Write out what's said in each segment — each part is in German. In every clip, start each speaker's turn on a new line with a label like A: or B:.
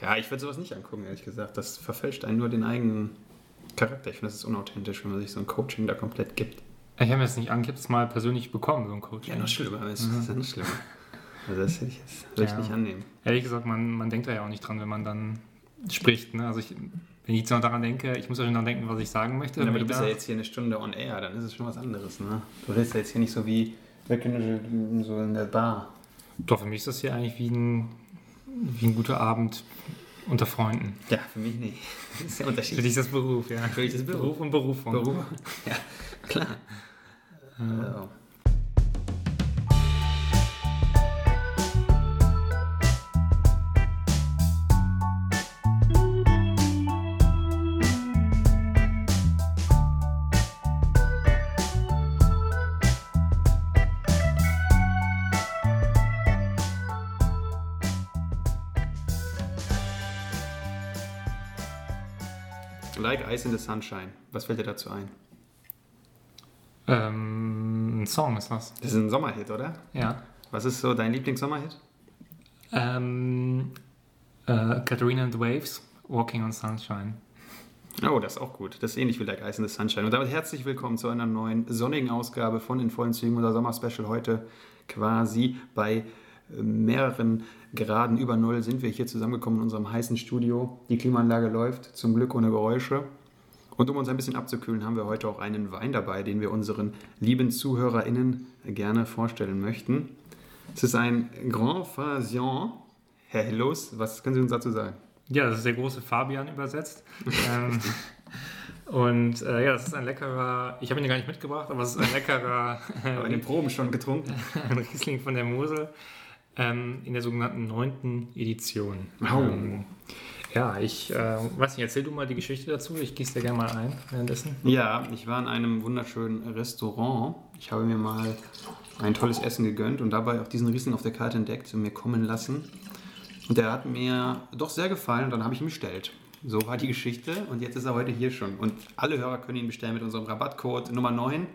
A: Ja, ich würde sowas nicht angucken, ehrlich gesagt. Das verfälscht einen nur den eigenen Charakter. Ich finde, das ist unauthentisch, wenn man sich so ein Coaching da komplett gibt.
B: Ich habe mir das nicht an, ich habe es mal persönlich bekommen, so ein Coaching.
A: Ja, noch schlimmer. Das ist ja noch schlimmer. Also das hätte ich jetzt würde ich
B: Ja.
A: nicht annehmen.
B: Ehrlich gesagt, man, man denkt da ja auch nicht dran, wenn man dann spricht. Ne? Also ich, wenn ich jetzt noch daran denke, ich muss ja schon daran denken, was ich sagen möchte.
A: Ja, aber
B: wenn
A: du
B: ich
A: bist ja jetzt hier eine Stunde on air, dann ist es schon was anderes, ne? Du redest ja jetzt hier nicht so wie so in der Bar.
B: Doch, für mich ist das hier eigentlich wie ein, wie ein guter Abend unter Freunden.
A: Ja, für mich nicht. Das ist ja
B: Für
A: Unterschied.
B: dich ist das Beruf, ja.
A: Für dich ist Beruf.
B: Beruf und Berufung.
A: Beruf. Ja, klar.
B: Ja.
A: So. Ice in the Sunshine. Was fällt dir dazu ein?
B: Ähm, ein Song ist das.
A: Das ist ein Sommerhit, oder?
B: Ja.
A: Was ist so dein Lieblingssommerhit?
B: Ähm, äh, Katharina and the Waves, Walking on Sunshine.
A: Oh, das ist auch gut. Das ist ähnlich wie Like Ice in the Sunshine. Und damit herzlich willkommen zu einer neuen sonnigen Ausgabe von In vollen Zügen, unser Sommerspecial. Heute quasi bei äh, mehreren Graden über Null sind wir hier zusammengekommen in unserem heißen Studio. Die Klimaanlage läuft, zum Glück ohne Geräusche. Und um uns ein bisschen abzukühlen, haben wir heute auch einen Wein dabei, den wir unseren lieben ZuhörerInnen gerne vorstellen möchten. Es ist ein Grand Fasion. Herr Hillos, was können Sie uns dazu sagen?
B: Ja, das ist der große Fabian übersetzt. ähm, und äh, ja, das ist ein leckerer, ich habe ihn ja gar nicht mitgebracht, aber es ist ein leckerer
A: Aber in den Proben schon getrunken.
B: ein Riesling von der Mosel ähm, in der sogenannten neunten Edition.
A: Oh.
B: Ähm, ja, ich äh, weiß nicht, erzähl du mal die Geschichte dazu. Ich gieße dir gerne mal ein währenddessen.
A: Ja, ich war in einem wunderschönen Restaurant. Ich habe mir mal ein tolles Essen gegönnt und dabei auch diesen Riesling auf der Karte entdeckt und mir kommen lassen. Und der hat mir doch sehr gefallen und dann habe ich ihn bestellt. So war die Geschichte und jetzt ist er heute hier schon. Und alle Hörer können ihn bestellen mit unserem Rabattcode Nummer 9.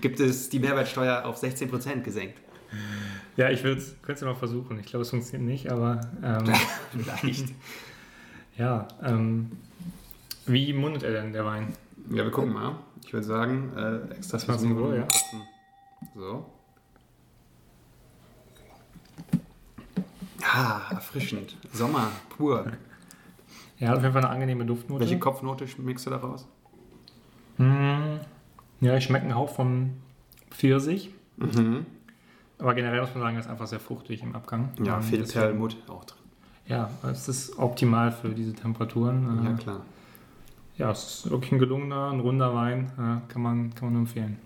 A: Gibt es die Mehrwertsteuer auf 16% gesenkt.
B: Ja, ich könnte es mal versuchen. Ich glaube, es funktioniert nicht, aber ähm,
A: Vielleicht.
B: Ja. Ähm, wie mundet er denn, der Wein?
A: Ja, wir gucken mal. Ich würde sagen, äh, extra
B: Das war's wohl, ja.
A: So. Ah, erfrischend. Sommer, pur.
B: Hat auf jeden Fall eine angenehme Duftnote.
A: Welche Kopfnote schmeckst du daraus?
B: Hm, ja, ich schmecke einen Hauch von Pfirsich.
A: Mhm.
B: Aber generell muss man sagen, er ist einfach sehr fruchtig im Abgang.
A: Ja,
B: Ähm,
A: viel
B: deswegen-
A: Perlmutt auch drin.
B: Ja, es ist optimal für diese Temperaturen. Äh,
A: Ja, klar.
B: Ja, es ist wirklich ein gelungener, ein runder Wein. Äh, kann, man, kann man nur empfehlen.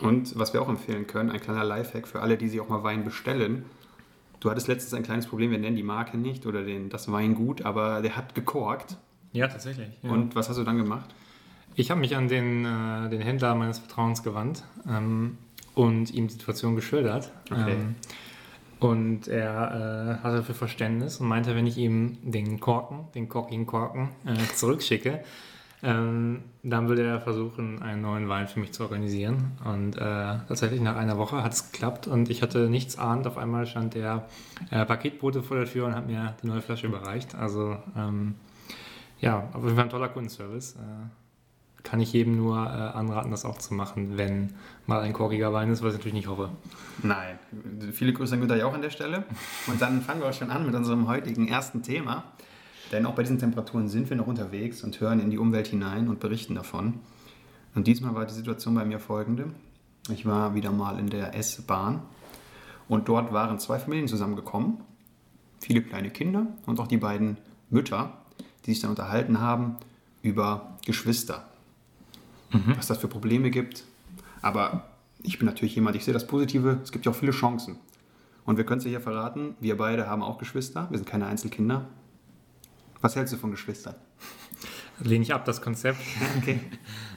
A: Und was wir auch empfehlen können, ein kleiner Lifehack für alle, die sich auch mal Wein bestellen. Du hattest letztens ein kleines Problem, wir nennen die Marke nicht oder den, das Weingut, aber der hat gekorkt.
B: Ja, tatsächlich. Ja.
A: Und was hast du dann gemacht?
B: ich habe mich an den, äh, den Händler meines Vertrauens gewandt ähm, und ihm die Situation geschildert.
A: Okay.
B: Ähm, und er äh, hatte für Verständnis und meinte, wenn ich ihm den Korken, den korkigen Korken, äh, zurückschicke, ähm, dann würde er versuchen, einen neuen Wein für mich zu organisieren. Und äh, tatsächlich nach einer Woche hat es geklappt und ich hatte nichts ahnt. Auf einmal stand der äh, Paketbote vor der Tür und hat mir die neue Flasche überreicht. Also ähm, ja, auf jeden Fall ein toller Kundenservice. Kann ich jedem nur äh, anraten, das auch zu machen, wenn mal ein korkiger Wein ist, was ich natürlich nicht hoffe.
A: Nein. Viele Grüße an Günther Jauch an der Stelle. Und dann fangen wir auch schon an mit unserem heutigen ersten Thema. Denn auch bei diesen Temperaturen sind wir noch unterwegs und hören in die Umwelt hinein und berichten davon. Und diesmal war die Situation bei mir folgende. Ich war wieder mal in der S-Bahn und dort waren zwei Familien zusammengekommen. Viele kleine Kinder und auch die beiden Mütter, die sich dann unterhalten haben über Geschwister. Was das für Probleme gibt. Aber ich bin natürlich jemand, ich sehe das Positive, es gibt ja auch viele Chancen. Und wir können es dir hier verraten, wir beide haben auch Geschwister, wir sind keine Einzelkinder. Was hältst du von Geschwistern?
B: Lehne ich ab, das Konzept.
A: Okay.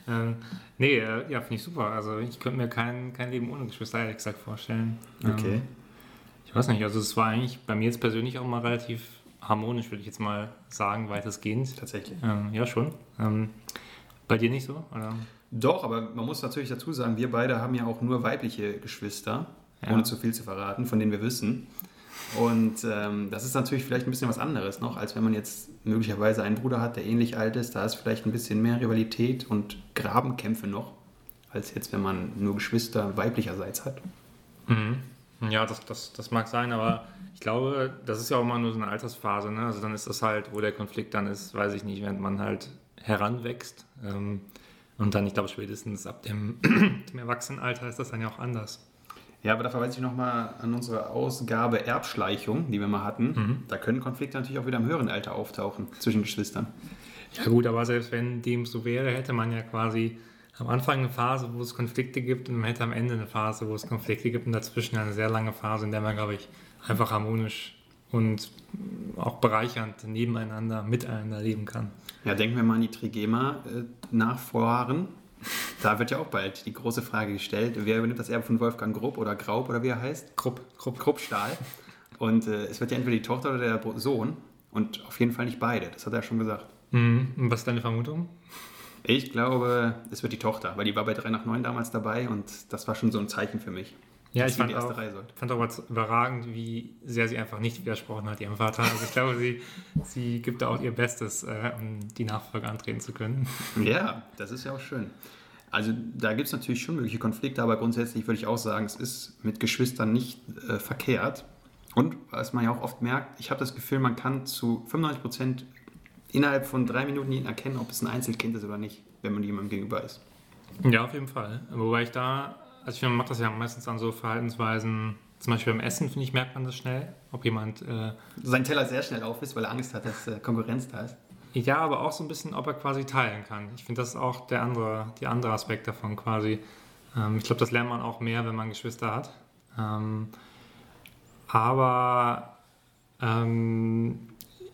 B: ähm, nee, äh, ja, finde ich super. Also ich könnte mir kein, kein Leben ohne Geschwister ehrlich gesagt vorstellen.
A: Okay.
B: Ähm, ich weiß nicht, also es war eigentlich bei mir jetzt persönlich auch mal relativ harmonisch, würde ich jetzt mal sagen, weitestgehend.
A: Tatsächlich.
B: Ähm, ja, schon. Ähm, bei dir nicht so? Oder?
A: Doch, aber man muss natürlich dazu sagen, wir beide haben ja auch nur weibliche Geschwister,
B: Ja.
A: ohne zu viel zu verraten, von denen wir wissen. Und ähm, das ist natürlich vielleicht ein bisschen was anderes noch, als wenn man jetzt möglicherweise einen Bruder hat, der ähnlich alt ist. Da ist vielleicht ein bisschen mehr Rivalität und Grabenkämpfe noch, als jetzt, wenn man nur Geschwister weiblicherseits hat.
B: Mhm. Ja, das, das, das mag sein, aber ich glaube, das ist ja auch immer nur so eine Altersphase. Ne? Also dann ist das halt, wo der Konflikt dann ist, weiß ich nicht, während man halt heranwächst. Ähm, und dann, ich glaube, spätestens ab dem, dem Erwachsenenalter ist das dann ja auch anders.
A: Ja, aber da verweise ich nochmal an unsere Ausgabe Erbschleichung, die wir mal hatten. Mhm. Da können Konflikte natürlich auch wieder im höheren Alter auftauchen zwischen Geschwistern.
B: Ja gut, aber selbst wenn dem so wäre, hätte man ja quasi am Anfang eine Phase, wo es Konflikte gibt und man hätte am Ende eine Phase, wo es Konflikte gibt und dazwischen eine sehr lange Phase, in der man, glaube ich, einfach harmonisch und auch bereichernd nebeneinander, miteinander leben kann.
A: Ja, denken wir mal an die Trigema-Nachfahren. Da wird ja auch bald die große Frage gestellt, wer übernimmt das Erbe von Wolfgang Grupp oder Graub oder wie er heißt?
B: Grupp. Grupp.
A: Gruppstahl. Und äh, es wird ja entweder die Tochter oder der Sohn und auf jeden Fall nicht beide, das hat er schon gesagt.
B: Mhm. Und was ist deine Vermutung?
A: Ich glaube, es wird die Tochter, weil die war bei 3 nach 9 damals dabei und das war schon so ein Zeichen für mich.
B: Ja, ich fand auch, fand auch überragend, wie sehr sie einfach nicht widersprochen hat ihrem Vater. Also ich glaube, sie, sie gibt da auch ihr Bestes, äh, um die Nachfolge antreten zu können.
A: Ja, das ist ja auch schön. Also da gibt es natürlich schon mögliche Konflikte, aber grundsätzlich würde ich auch sagen, es ist mit Geschwistern nicht äh, verkehrt. Und was man ja auch oft merkt, ich habe das Gefühl, man kann zu 95 Prozent innerhalb von drei Minuten erkennen, ob es ein Einzelkind ist oder nicht, wenn man jemandem gegenüber ist.
B: Ja, auf jeden Fall. Wobei ich da, also ich finde, man macht das ja meistens an so Verhaltensweisen, zum Beispiel beim Essen, finde ich, merkt man das schnell, ob jemand... Äh,
A: Sein Teller sehr schnell auf ist, weil er Angst hat, dass äh, Konkurrenz da ist.
B: Ja, aber auch so ein bisschen, ob er quasi teilen kann. Ich finde, das ist auch der andere, die andere Aspekt davon quasi. Ähm, ich glaube, das lernt man auch mehr, wenn man Geschwister hat. Ähm, aber ähm,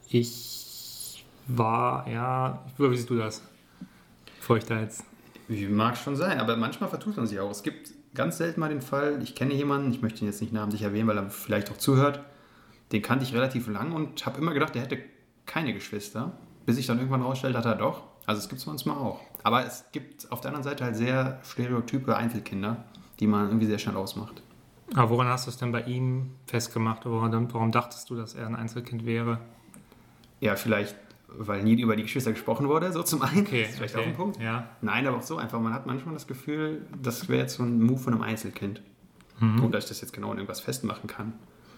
B: ich war, ja, wie siehst du das? Bevor ich da jetzt.
A: Mag schon sein, aber manchmal vertut man sich auch. Es gibt ganz selten mal den Fall, ich kenne jemanden, ich möchte ihn jetzt nicht namentlich erwähnen, weil er vielleicht auch zuhört, den kannte ich relativ lang und habe immer gedacht, der hätte keine Geschwister, bis ich dann irgendwann rausstellt, hat er doch. Also es gibt es manchmal auch. Aber es gibt auf der anderen Seite halt sehr stereotype Einzelkinder, die man irgendwie sehr schnell ausmacht.
B: Aber woran hast du es denn bei ihm festgemacht? Warum, warum dachtest du, dass er ein Einzelkind wäre?
A: Ja, vielleicht weil nie über die Geschwister gesprochen wurde, so zum einen.
B: Okay, das ist vielleicht okay. auch ein Punkt.
A: Ja. Nein, aber auch so einfach. Man hat manchmal das Gefühl, das wäre jetzt so ein Move von einem Einzelkind. Mhm. Und dass ich das jetzt genau an irgendwas festmachen kann.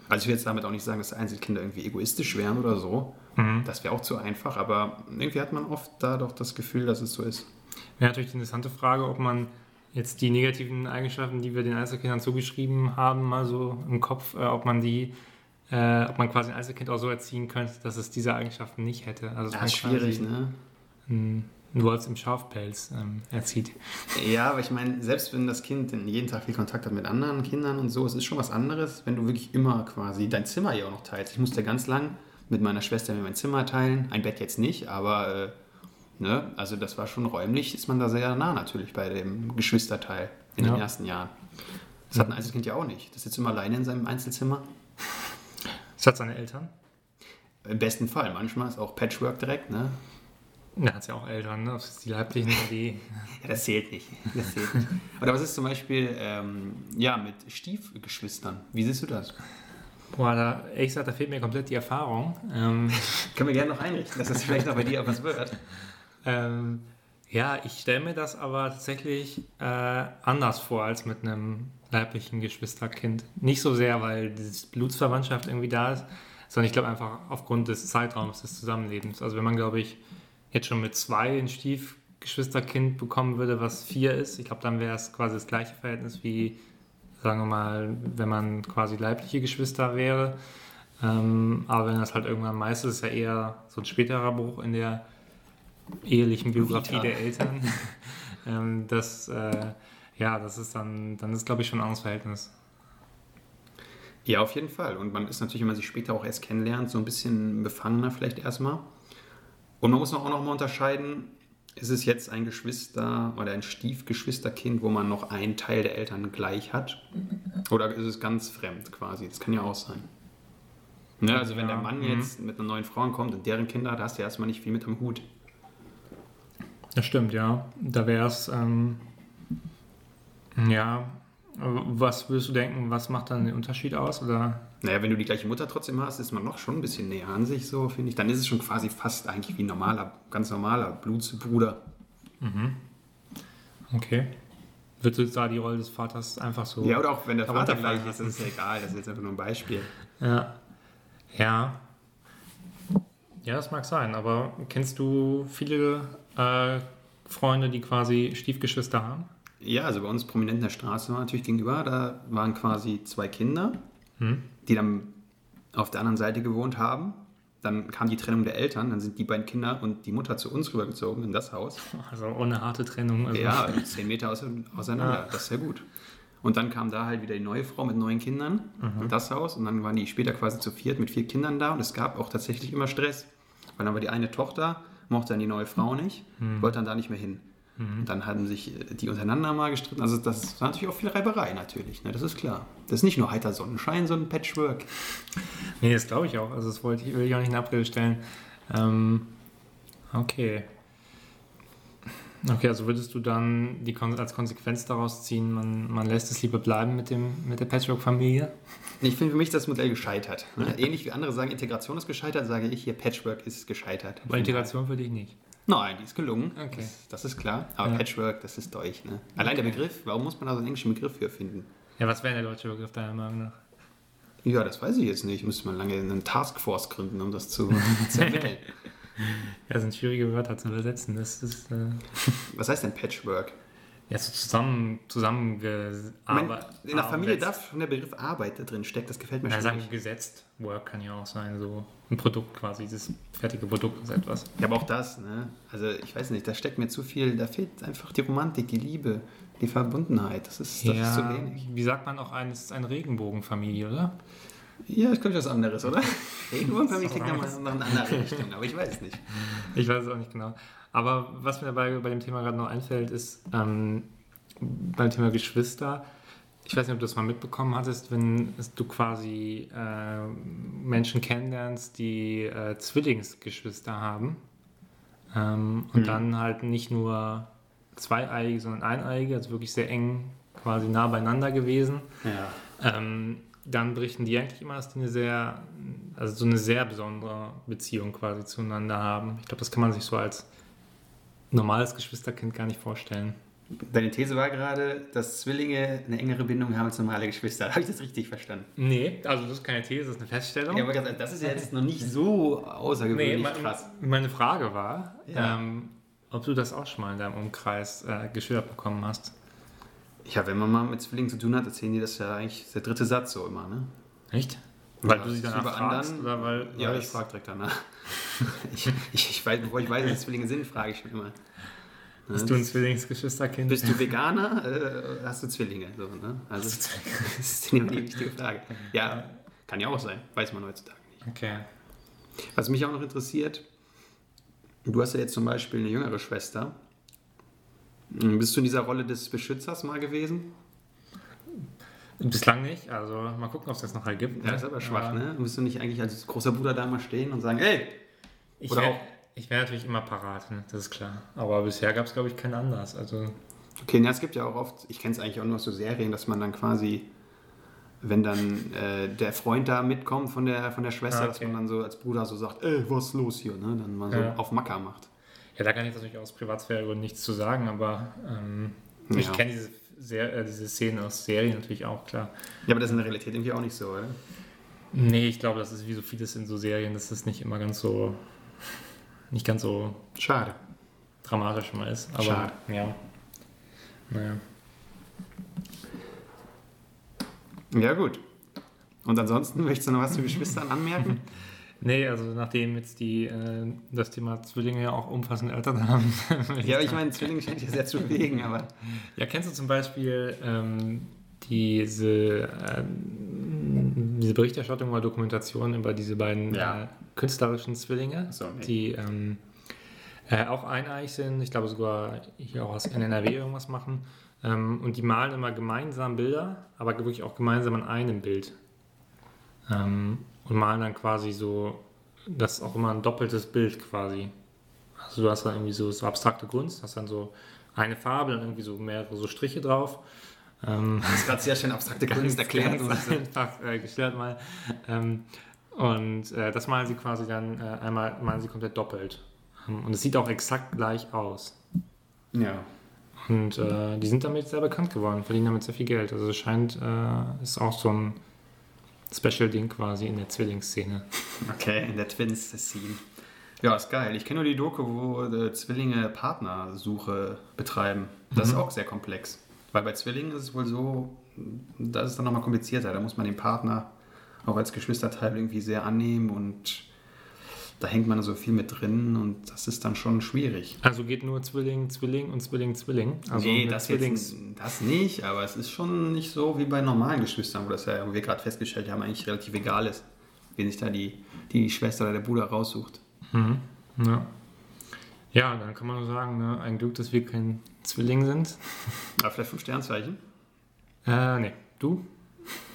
A: Also ich will jetzt damit auch nicht sagen, dass Einzelkinder irgendwie egoistisch wären oder so. Mhm. Das wäre auch zu einfach, aber irgendwie hat man oft da doch das Gefühl, dass es so ist.
B: Wäre natürlich die interessante Frage, ob man jetzt die negativen Eigenschaften, die wir den Einzelkindern zugeschrieben haben, mal so im Kopf, äh, ob man die äh, ob man quasi ein Einzelkind auch so erziehen könnte, dass es diese Eigenschaften nicht hätte.
A: Also ja, schwierig, ne?
B: Ein, ein Wolf im Schafpelz ähm, erzieht.
A: Ja, aber ich meine, selbst wenn das Kind jeden Tag viel Kontakt hat mit anderen Kindern und so, es ist schon was anderes, wenn du wirklich immer quasi dein Zimmer ja auch noch teilst. Ich musste ganz lang mit meiner Schwester mein Zimmer teilen, ein Bett jetzt nicht, aber äh, ne, also das war schon räumlich, ist man da sehr nah natürlich bei dem Geschwisterteil in ja. den ersten Jahren. Das hat ein Einzelkind ja auch nicht. Das sitzt immer alleine in seinem Einzelzimmer.
B: Das hat seine Eltern?
A: Im besten Fall. Manchmal ist auch Patchwork direkt, ne?
B: Ja, hat ja auch Eltern, ne? Ob es die leiblichen oder die.
A: ja, das zählt nicht. Das zählt nicht. Oder was ist zum Beispiel ähm, ja, mit Stiefgeschwistern? Wie siehst du das?
B: Boah, da, ehrlich gesagt, da fehlt mir komplett die Erfahrung.
A: Ähm, Können wir gerne noch einrichten, dass das vielleicht noch bei dir auch was wird.
B: Ähm, ja, ich stelle mir das aber tatsächlich äh, anders vor als mit einem leiblichen Geschwisterkind. Nicht so sehr, weil diese Blutsverwandtschaft irgendwie da ist, sondern ich glaube einfach aufgrund des Zeitraums des Zusammenlebens. Also wenn man, glaube ich, jetzt schon mit zwei ein Stiefgeschwisterkind bekommen würde, was vier ist, ich glaube, dann wäre es quasi das gleiche Verhältnis wie, sagen wir mal, wenn man quasi leibliche Geschwister wäre. Ähm, aber wenn das halt irgendwann meist ist, ist ja eher so ein späterer Bruch in der ehelichen Biografie Vita. der Eltern. ähm, das, äh, ja, das ist dann, dann ist, glaube ich, schon ein anderes Verhältnis.
A: Ja, auf jeden Fall. Und man ist natürlich, wenn man sich später auch erst kennenlernt, so ein bisschen befangener vielleicht erstmal. Und man muss auch noch mal unterscheiden, ist es jetzt ein Geschwister oder ein Stiefgeschwisterkind, wo man noch einen Teil der Eltern gleich hat? Oder ist es ganz fremd quasi? Das kann ja auch sein. Ne, also wenn ja, der Mann mhm. jetzt mit einer neuen Frau kommt und deren Kinder, da hast du ja erstmal nicht viel mit am Hut.
B: Das stimmt, ja. Da wäre es, ähm, ja, Was würdest du denken, was macht dann den Unterschied aus? Oder?
A: Naja, wenn du die gleiche Mutter trotzdem hast, ist man noch schon ein bisschen näher an sich, so finde ich. Dann ist es schon quasi fast eigentlich wie ein normaler, ganz normaler Blutsbruder.
B: Okay. Würdest du jetzt da die Rolle des Vaters einfach so.
A: Ja, oder auch wenn der Vater gleich ist, das ist ja egal. Das ist jetzt einfach nur ein Beispiel.
B: Ja. Ja. Ja, das mag sein, aber kennst du viele äh, Freunde, die quasi Stiefgeschwister haben?
A: Ja, also bei uns prominent in der Straße war natürlich gegenüber, da waren quasi zwei Kinder, die dann auf der anderen Seite gewohnt haben. Dann kam die Trennung der Eltern, dann sind die beiden Kinder und die Mutter zu uns rübergezogen in das Haus.
B: Also ohne harte Trennung. Also
A: Ja, zehn Meter ause- auseinander, das ist sehr gut. Und dann kam da halt wieder die neue Frau mit neun Kindern in das Haus und dann waren die später quasi zu viert mit vier Kindern da und es gab auch tatsächlich immer Stress, weil dann war die eine Tochter, mochte dann die neue Frau nicht, wollte dann da nicht mehr hin. Und dann haben sich äh, die untereinander mal gestritten. Also das war natürlich auch viel Reiberei natürlich, ne? das ist klar. Das ist nicht nur heiter Sonnenschein, sondern Patchwork.
B: Nee, das glaube ich auch. Also das wollte ich, will ich auch nicht in Abrede stellen. Ähm, okay. Okay, also würdest du dann die Kon als Konsequenz daraus ziehen, man, man lässt es lieber bleiben mit, dem, mit der Patchwork-Familie?
A: Ich finde für mich das Modell gescheitert. Ne? Ähnlich wie andere sagen, Integration ist gescheitert, sage ich hier, Patchwork ist gescheitert.
B: Aber Integration für dich nicht.
A: Nein, die ist gelungen.
B: Okay.
A: Das, das ist klar. Aber
B: Ja.
A: Patchwork, das ist durch. Ne? Allein der
B: Okay.
A: Begriff, warum muss man da so einen englischen Begriff für finden?
B: Ja, was wäre der deutsche Begriff deiner Meinung nach?
A: Ja, das weiß ich jetzt nicht. Müsste man lange eine Taskforce gründen, um das zu, zu ermitteln.
B: Ja, das sind schwierige Wörter zu übersetzen. Das ist äh,
A: Was heißt denn Patchwork?
B: Ja so zusammen, zusammengearbeitet.
A: in der Familie darf schon der Begriff Arbeit da drin steckt. Das gefällt mir
B: Ja,
A: schon
B: sagen
A: nicht.
B: gesetzt. Work kann ja auch sein, so ein Produkt quasi, das fertige Produkt ist etwas.
A: Ja, aber auch das, ne? Also ich weiß nicht, da steckt mir zu viel, da fehlt einfach die Romantik, die Liebe, die Verbundenheit. Das ist, das ist zu wenig.
B: wie sagt man auch, ein, es ist eine Regenbogenfamilie, oder?
A: Ja, ich glaube, was anderes, oder?
B: Was
A: klingt noch mal noch eine andere Richtung, aber ich weiß es nicht.
B: Ich weiß es auch nicht genau. Aber was mir dabei bei dem Thema gerade noch einfällt, ist ähm, beim Thema Geschwister. Ich weiß nicht, ob du das mal mitbekommen hattest, wenn du quasi äh, Menschen kennenlernst, die äh, Zwillingsgeschwister haben. Ähm, und
A: Mhm.
B: dann halt nicht nur zweieiige, sondern eineiige, also wirklich sehr eng quasi nah beieinander gewesen.
A: Ja.
B: Ähm, dann berichten die eigentlich immer, dass die eine sehr, also so eine sehr besondere Beziehung quasi zueinander haben. Ich glaube, das kann man sich so als normales Geschwisterkind gar nicht vorstellen.
A: Deine These war gerade, dass Zwillinge eine engere Bindung haben als normale Geschwister. Habe ich das richtig verstanden?
B: Nee, also das ist keine These, das ist eine Feststellung.
A: Ja, aber das ist ja jetzt noch nicht so außergewöhnlich
B: mein-
A: krass.
B: Meine Frage war,
A: Ja.
B: ähm, ob du das auch schon mal in deinem Umkreis äh, geschildert bekommen hast.
A: Ja, wenn man mal mit Zwillingen zu tun hat, erzählen die das ja eigentlich der dritte Satz so immer, ne?
B: Echt? Weil
A: Ja,
B: du sie danach
A: bei
B: fragst?
A: anderen-
B: Oder weil,
A: Ja,
B: weil
A: ich frage direkt danach. ich, ich, ich weiß, bevor ich weiß, dass es Zwillinge sind, frage ich schon immer. Ne?
B: Bist du ein Zwillingsgeschwisterkind?
A: Bist du Veganer? Äh, hast du Zwillinge? So, ne? Also, das ist die wichtige Frage. Ja, kann ja auch sein. Weiß man heutzutage nicht.
B: Okay.
A: Was mich auch noch interessiert, du hast ja jetzt zum Beispiel eine jüngere Schwester. Bist du in dieser Rolle des Beschützers mal gewesen?
B: Bislang nicht, also mal gucken, ob es das noch ergibt.
A: Ja, ist aber schwach, ne? Musst du nicht eigentlich als großer Bruder da mal stehen und sagen, ey,
B: Ich
A: Oder
B: wäre
A: auch-
B: wär natürlich immer parat, ne? das ist klar. Aber bisher gab es, glaube ich, keinen Anlass. Also,
A: Okay, ja, es gibt ja auch oft, ich kenne es eigentlich auch nur aus so Serien, dass man dann quasi, wenn dann äh, der Freund da mitkommt von der, von der Schwester,
B: Ah,
A: dass
B: okay.
A: man dann so als Bruder so sagt, ey, was ist los hier? Ne? Dann mal so
B: Ja.
A: auf Macker macht.
B: ja, da kann ich natürlich aus Privatsphäre nichts zu sagen, aber ähm, ich
A: Ja.
B: kenne diese, sehr, äh, diese Szenen aus Serien natürlich auch, klar.
A: Ja, aber das ist in der Realität irgendwie auch nicht so, oder?
B: Nee, ich glaube, das ist wie so vieles in so Serien, dass es nicht immer ganz so, nicht ganz so
A: Schade.
B: dramatisch immer ist. Aber
A: Schade.
B: ja. Naja.
A: Ja, gut. Und ansonsten möchtest du noch was zu Geschwistern anmerken?
B: Nee, also nachdem jetzt die äh, das Thema Zwillinge ja auch umfassend Eltern haben.
A: ja, aber ich meine, Zwillinge scheint ja sehr zu bewegen, aber
B: Ja, kennst du zum Beispiel ähm, diese, ähm, diese Berichterstattung oder Dokumentation über diese beiden
A: Ja.
B: äh, künstlerischen Zwillinge,
A: so, nee.
B: die ähm, äh, auch eineig sind, ich glaube sogar hier auch aus NRW irgendwas machen. Ähm, und die malen immer gemeinsam Bilder, aber wirklich auch gemeinsam an einem Bild. Ähm, und malen dann quasi so, das ist auch immer ein doppeltes Bild quasi. Also du hast dann irgendwie so, so abstrakte Kunst, hast dann so eine Farbe, dann irgendwie so mehrere so Striche drauf. Ähm,
A: Das ist gerade sehr schön abstrakte Kunst erklärt.
B: ganz einfach äh, gestellt mal. Ähm, und äh, das malen sie quasi dann äh, einmal, malen sie komplett doppelt. Ähm, und es sieht auch exakt gleich aus.
A: Ja.
B: Und äh, die sind damit sehr bekannt geworden, verdienen damit sehr viel Geld. Also es scheint, äh, ist auch so ein Special-Ding quasi in der Zwillingsszene.
A: Okay, in der Twins-Scene. Ja, ist geil. Ich kenne nur die Doku, wo äh, Zwillinge Partnersuche betreiben. Das ist auch sehr komplex. Weil bei Zwillingen ist es wohl so, das ist dann nochmal komplizierter. Da muss man den Partner auch als Geschwisterteil irgendwie sehr annehmen und da hängt man so viel mit drin und das ist dann schon schwierig.
B: Also geht nur Zwilling, Zwilling und Zwilling, Zwilling. Also
A: nee, das,
B: Zwillings.
A: jetzt, das nicht, aber es ist schon nicht so wie bei normalen Geschwistern, wo das ja, wo wir gerade festgestellt haben, eigentlich relativ egal ist, wen sich da die, die Schwester oder der Bruder raussucht.
B: Mhm. Ja. ja, dann kann man nur sagen, ne, ein Glück, dass wir kein Zwilling sind.
A: Aber vielleicht fünf Sternzeichen?
B: Äh, nee. Du?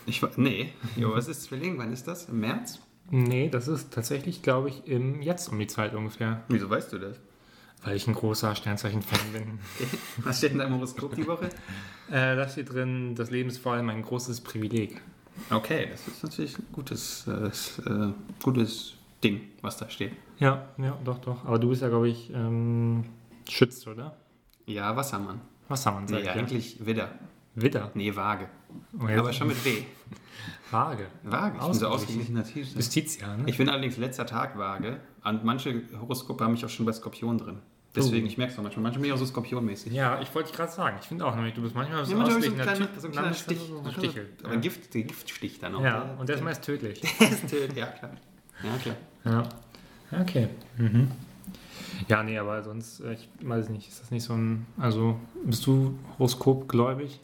A: Ich, nee. Jo, was ist Zwilling? Wann ist das? Im März?
B: Nee, das ist tatsächlich, glaube ich, im jetzt um die Zeit ungefähr.
A: Wieso weißt du das?
B: Weil ich ein großer Sternzeichen-Fan bin.
A: Was steht in deinem Horoskop die Woche?
B: äh, das hier drin, das Leben ist vor allem ein großes Privileg.
A: Okay, das ist natürlich ein gutes, äh, äh, gutes Ding, was da steht.
B: Ja, ja, doch, doch. Aber du bist ja, glaube ich, ähm, Schütz, oder?
A: Ja, Wassermann.
B: Wassermann,
A: Nee,
B: sagt
A: ja,
B: ja.
A: eigentlich Widder.
B: Widder.
A: Nee, Waage.
B: Oh,
A: Aber schon mit W.
B: Vage.
A: Waage. Ich bin so
B: Ausgeglichen.
A: ausgeglichen natürlich.
B: Justitia, ne?
A: Ich bin allerdings letzter Tag Waage. Und manche Horoskope haben mich auch schon bei Skorpion drin. Deswegen,
B: Oh.
A: ich merke es auch manchmal. Manchmal bin ich auch so skorpionmäßig.
B: Ja, ich wollte gerade sagen. Ich finde auch nämlich, du bist manchmal so
A: Ja, manchmal so
B: ausgeglichener
A: kleinen,
B: Typ,
A: so
B: bist du
A: Stich.
B: So
A: So
B: Stichel.
A: Aber ein Gift, der Giftstich dann auch.
B: Ja, und der ist meist tödlich.
A: ist tödlich. Ja, klar. Ja, klar.
B: Ja. Okay. Mhm. Ja, nee, aber sonst, äh, ich weiß nicht, ist das nicht so ein. Also, bist du horoskopgläubig?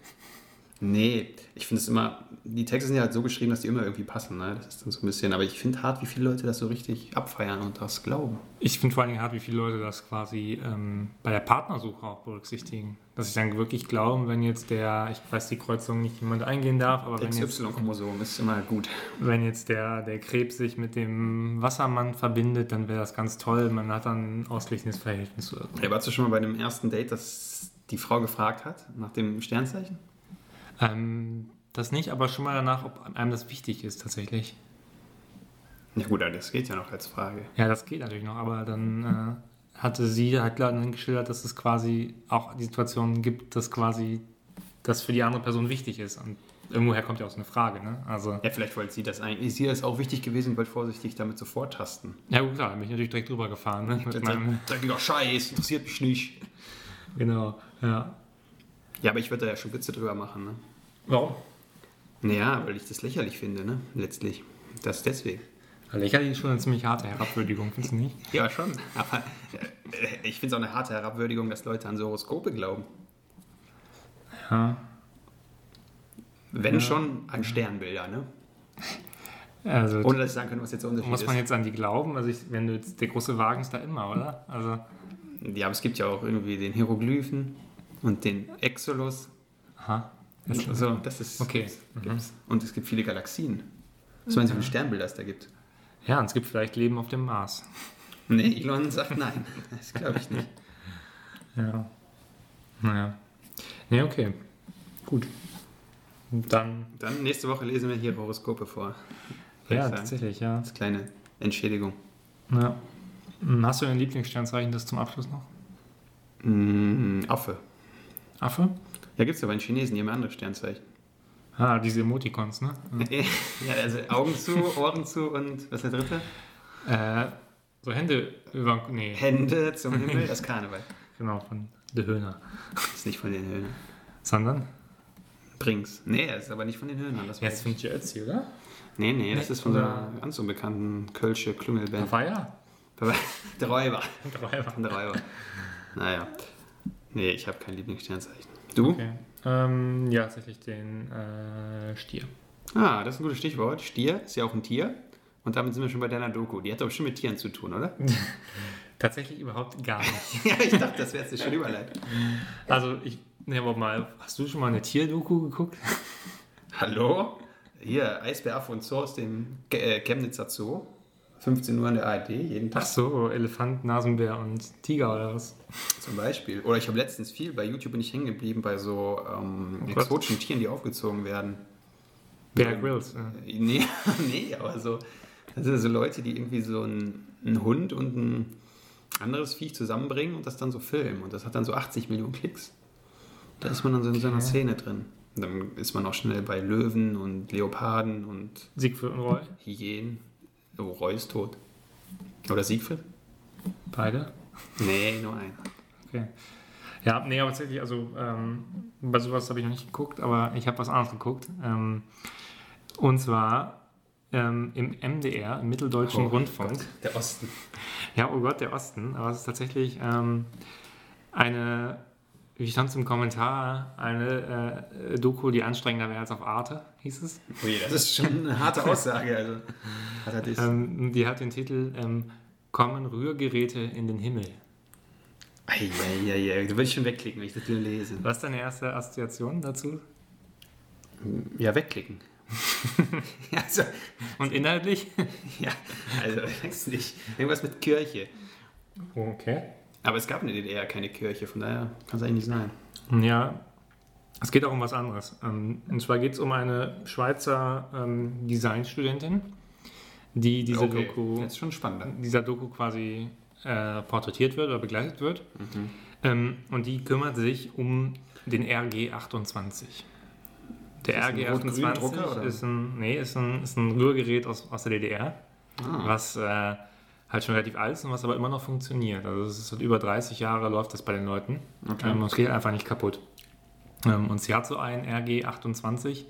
A: Nee, ich finde es immer, die Texte sind ja halt so geschrieben, dass die immer irgendwie passen. Ne? Das ist dann so ein bisschen, aber ich finde hart, wie viele Leute das so richtig abfeiern und das glauben.
B: Ich finde vor allen Dingen hart, wie viele Leute das quasi ähm, bei der Partnersuche auch berücksichtigen. Dass sie dann wirklich glauben, wenn jetzt der, ich weiß die Kreuzung nicht jemand eingehen darf, aber wenn jetzt,
A: XY-Chromosom ist immer gut.
B: wenn jetzt der, der Krebs sich mit dem Wassermann verbindet, dann wäre das ganz toll. Man hat dann ein ausgeglichenes Verhältnis. zu irgendwas.
A: Ja, warst du schon mal bei einem ersten Date, dass die Frau gefragt hat nach dem Sternzeichen?
B: Ähm, das nicht, aber schon mal danach, ob einem das wichtig ist tatsächlich.
A: Ja gut, aber das geht ja noch als Frage.
B: Ja, das geht natürlich noch, aber dann äh, hatte sie halt dann geschildert, dass es quasi auch die Situation gibt, dass quasi das für die andere Person wichtig ist. Und irgendwoher kommt ja auch so eine Frage, ne? Also,
A: Ja, vielleicht wollte sie das eigentlich. Ist ihr das auch wichtig gewesen, wollte vorsichtig damit so vortasten.
B: ja gut, klar, da bin ich natürlich direkt drüber gefahren, ne? Mit meinem,
A: Dreckiger Scheiß, interessiert mich nicht.
B: genau, ja.
A: Ja, aber ich würde da ja schon Witze drüber machen, ne?
B: Warum?
A: Naja, weil ich das lächerlich finde, ne? Letztlich. Das deswegen.
B: Lächerlich ist schon eine ziemlich harte Herabwürdigung, findest du nicht?
A: Ja, schon. Aber äh, ich finde es auch eine harte Herabwürdigung, dass Leute an so Horoskope glauben.
B: Ja.
A: Wenn schon an Sternbilder, ne?
B: Also,
A: Ohne dass ich sagen könnte, was jetzt der Unterschied
B: muss man
A: ist.
B: jetzt an die glauben? Also, ich, wenn du jetzt, der große Wagen ist da immer, oder? Also,
A: Ja, aber es gibt ja auch irgendwie den Hieroglyphen und den Exolus.
B: aha. Das,
A: Also, das ist.
B: Okay.
A: Gibt's. Und es gibt viele Galaxien. Was meinst du, wie viele Sternbilder es da gibt?
B: Ja, und es gibt vielleicht Leben auf dem Mars.
A: Nee, Elon sagt nein. Das glaube ich nicht.
B: Ja. Naja. Nee, okay. Gut. Dann,
A: Dann nächste Woche lesen wir hier Horoskope vor.
B: Ja, tatsächlich, ja.
A: Als kleine Entschädigung.
B: ja. Hast du ein Lieblingssternzeichen, das zum Abschluss noch?
A: Mm, Affe.
B: Affe?
A: Ja, gibt es ja bei den Chinesen, die haben andere Sternzeichen.
B: Ah, diese Emoticons, ne?
A: ja, also Augen zu, Ohren zu und was ist der dritte?
B: Äh, so Hände über. Nee,
A: Hände zum Himmel, das Karneval.
B: genau, von De Höhner.
A: Das ist nicht von den Höhnern.
B: Sondern?
A: Brings. Nee, das ist aber nicht von den Höhnern. Das
B: Jetzt
A: weiß ich.
B: von Ötzi, oder?
A: Nee, nee, das
B: Nee,
A: ist von so
B: oder-
A: einer ganz unbekannten Kölsche Klüngelband.
B: Feier?
A: Der Räuber.
B: Drei
A: Der Räuber. Naja. Nee, ich habe kein Lieblingssternzeichen. Du?
B: Okay. Ähm, ja, tatsächlich den äh, Stier.
A: Ah, das ist ein gutes Stichwort. Stier ist ja auch ein Tier. Und damit sind wir schon bei deiner Doku. Die hat doch bestimmt mit Tieren zu tun, oder?
B: Tatsächlich überhaupt gar nicht.
A: ja, ich dachte, das wäre jetzt eine schöne Überleitung.
B: Also, ich. Ne, aber mal, hast du schon mal eine Tierdoku geguckt?
A: Hallo? Hier, Eisbär Affe und Zoo aus dem äh, Chemnitzer Zoo. 15 Uhr an der ARD, jeden Tag
B: Ach so, Elefant, Nasenbär und Tiger oder was?
A: zum Beispiel. Oder ich habe letztens viel, bei YouTube bin ich hängen geblieben, bei so ähm,
B: Oh
A: exotischen Tieren, die aufgezogen werden.
B: Bear Grylls. äh.
A: Äh, Nee, nee, aber so, das sind so Leute, die irgendwie so einen, einen Hund und ein anderes Viech zusammenbringen und das dann so filmen. Und das hat dann so 80 Millionen Klicks. Da ist man dann so in so einer
B: Okay.
A: Szene drin. Und dann ist man auch schnell bei Löwen und Leoparden und
B: Siegfried und Roy,
A: Hyänen. Oh, Roy ist tot. Oder Siegfried?
B: beide.
A: Nee, nur einer.
B: Okay. Ja, nee, aber tatsächlich, also ähm, bei sowas habe ich noch nicht geguckt, aber ich habe was anderes geguckt. Ähm, und zwar ähm, im MDR, im Mitteldeutschen
A: Oh
B: Rundfunk.
A: Gott, der Osten.
B: Ja, oh Gott, der Osten. Aber es ist tatsächlich ähm, eine, wie stand es im Kommentar, eine äh, Doku, die anstrengender wäre als auf Arte, hieß es.
A: Ui, das ist schon eine harte Aussage. Also, hat er.
B: Ähm, die hat den Titel ähm, Kommen Rührgeräte in den Himmel.
A: Eieiei, da würde ich schon wegklicken, wenn ich das nur lese.
B: Was ist deine erste Assoziation dazu?
A: Ja, wegklicken. also,
B: Und inhaltlich?
A: ja, also, ich weiß nicht. Irgendwas mit Kirche.
B: Okay.
A: Aber es gab in der DDR keine Kirche, von daher kann es eigentlich nicht sein.
B: Ja, es geht auch um was anderes. Ähm, Und zwar geht es um eine Schweizer ähm, Designstudentin, die diese
A: Okay,
B: Doku,
A: Jetzt schon spannender.
B: dieser Doku quasi äh, porträtiert wird oder begleitet wird.
A: Mhm.
B: Ähm, und die kümmert sich um den RG28. Der
A: Ist das ein rot-grüner Drucker,
B: RG28
A: oder?
B: ist ein, nee, ist ein, ist ein Rührgerät aus, aus der DDR,
A: Ah,
B: was äh, halt schon relativ alt ist und was aber immer noch funktioniert. Also es ist seit über 30 Jahre läuft das bei den Leuten.
A: okay.
B: Ähm, und es geht einfach nicht kaputt. Ähm, und sie hat so einen RG28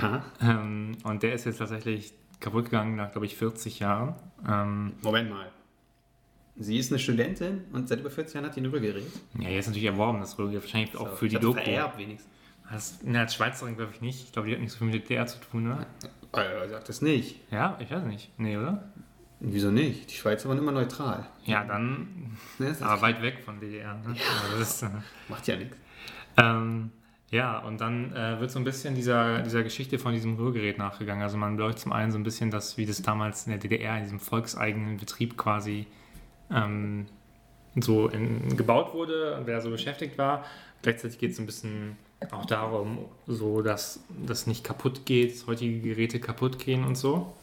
A: ja,
B: ähm, und der ist jetzt tatsächlich kaputt gegangen nach, glaube ich, 40 Jahren. Ähm,
A: Moment mal. Sie ist eine Studentin und seit über 40 Jahren hat die ein Rührgerät.
B: ja, jetzt natürlich erworben, das Rührgerät, wahrscheinlich auch
A: So,
B: für
A: ich
B: die Doku.
A: Vererbt wenigstens.
B: Das, na, als Schweizerin glaube ich nicht. Ich glaube, die hat nicht so viel mit DDR zu tun, oder?
A: Äh, sagt das nicht.
B: Ja, ich weiß nicht. Nee, oder?
A: Wieso nicht? Die Schweizer waren immer neutral.
B: Ja, dann
A: Ne? Das
B: aber weit weg von DDR. Ne? Also das ist, äh,
A: macht ja nichts.
B: Ähm, ja, und dann äh, wird so ein bisschen dieser, dieser Geschichte von diesem Rührgerät nachgegangen. Also man beleuchtet zum einen so ein bisschen das, wie das damals in der DDR, in diesem volkseigenen Betrieb quasi ähm, so in, gebaut wurde, wer so beschäftigt war. Gleichzeitig geht es ein bisschen auch darum, so dass das nicht kaputt geht, dass heutige Geräte kaputt gehen und so.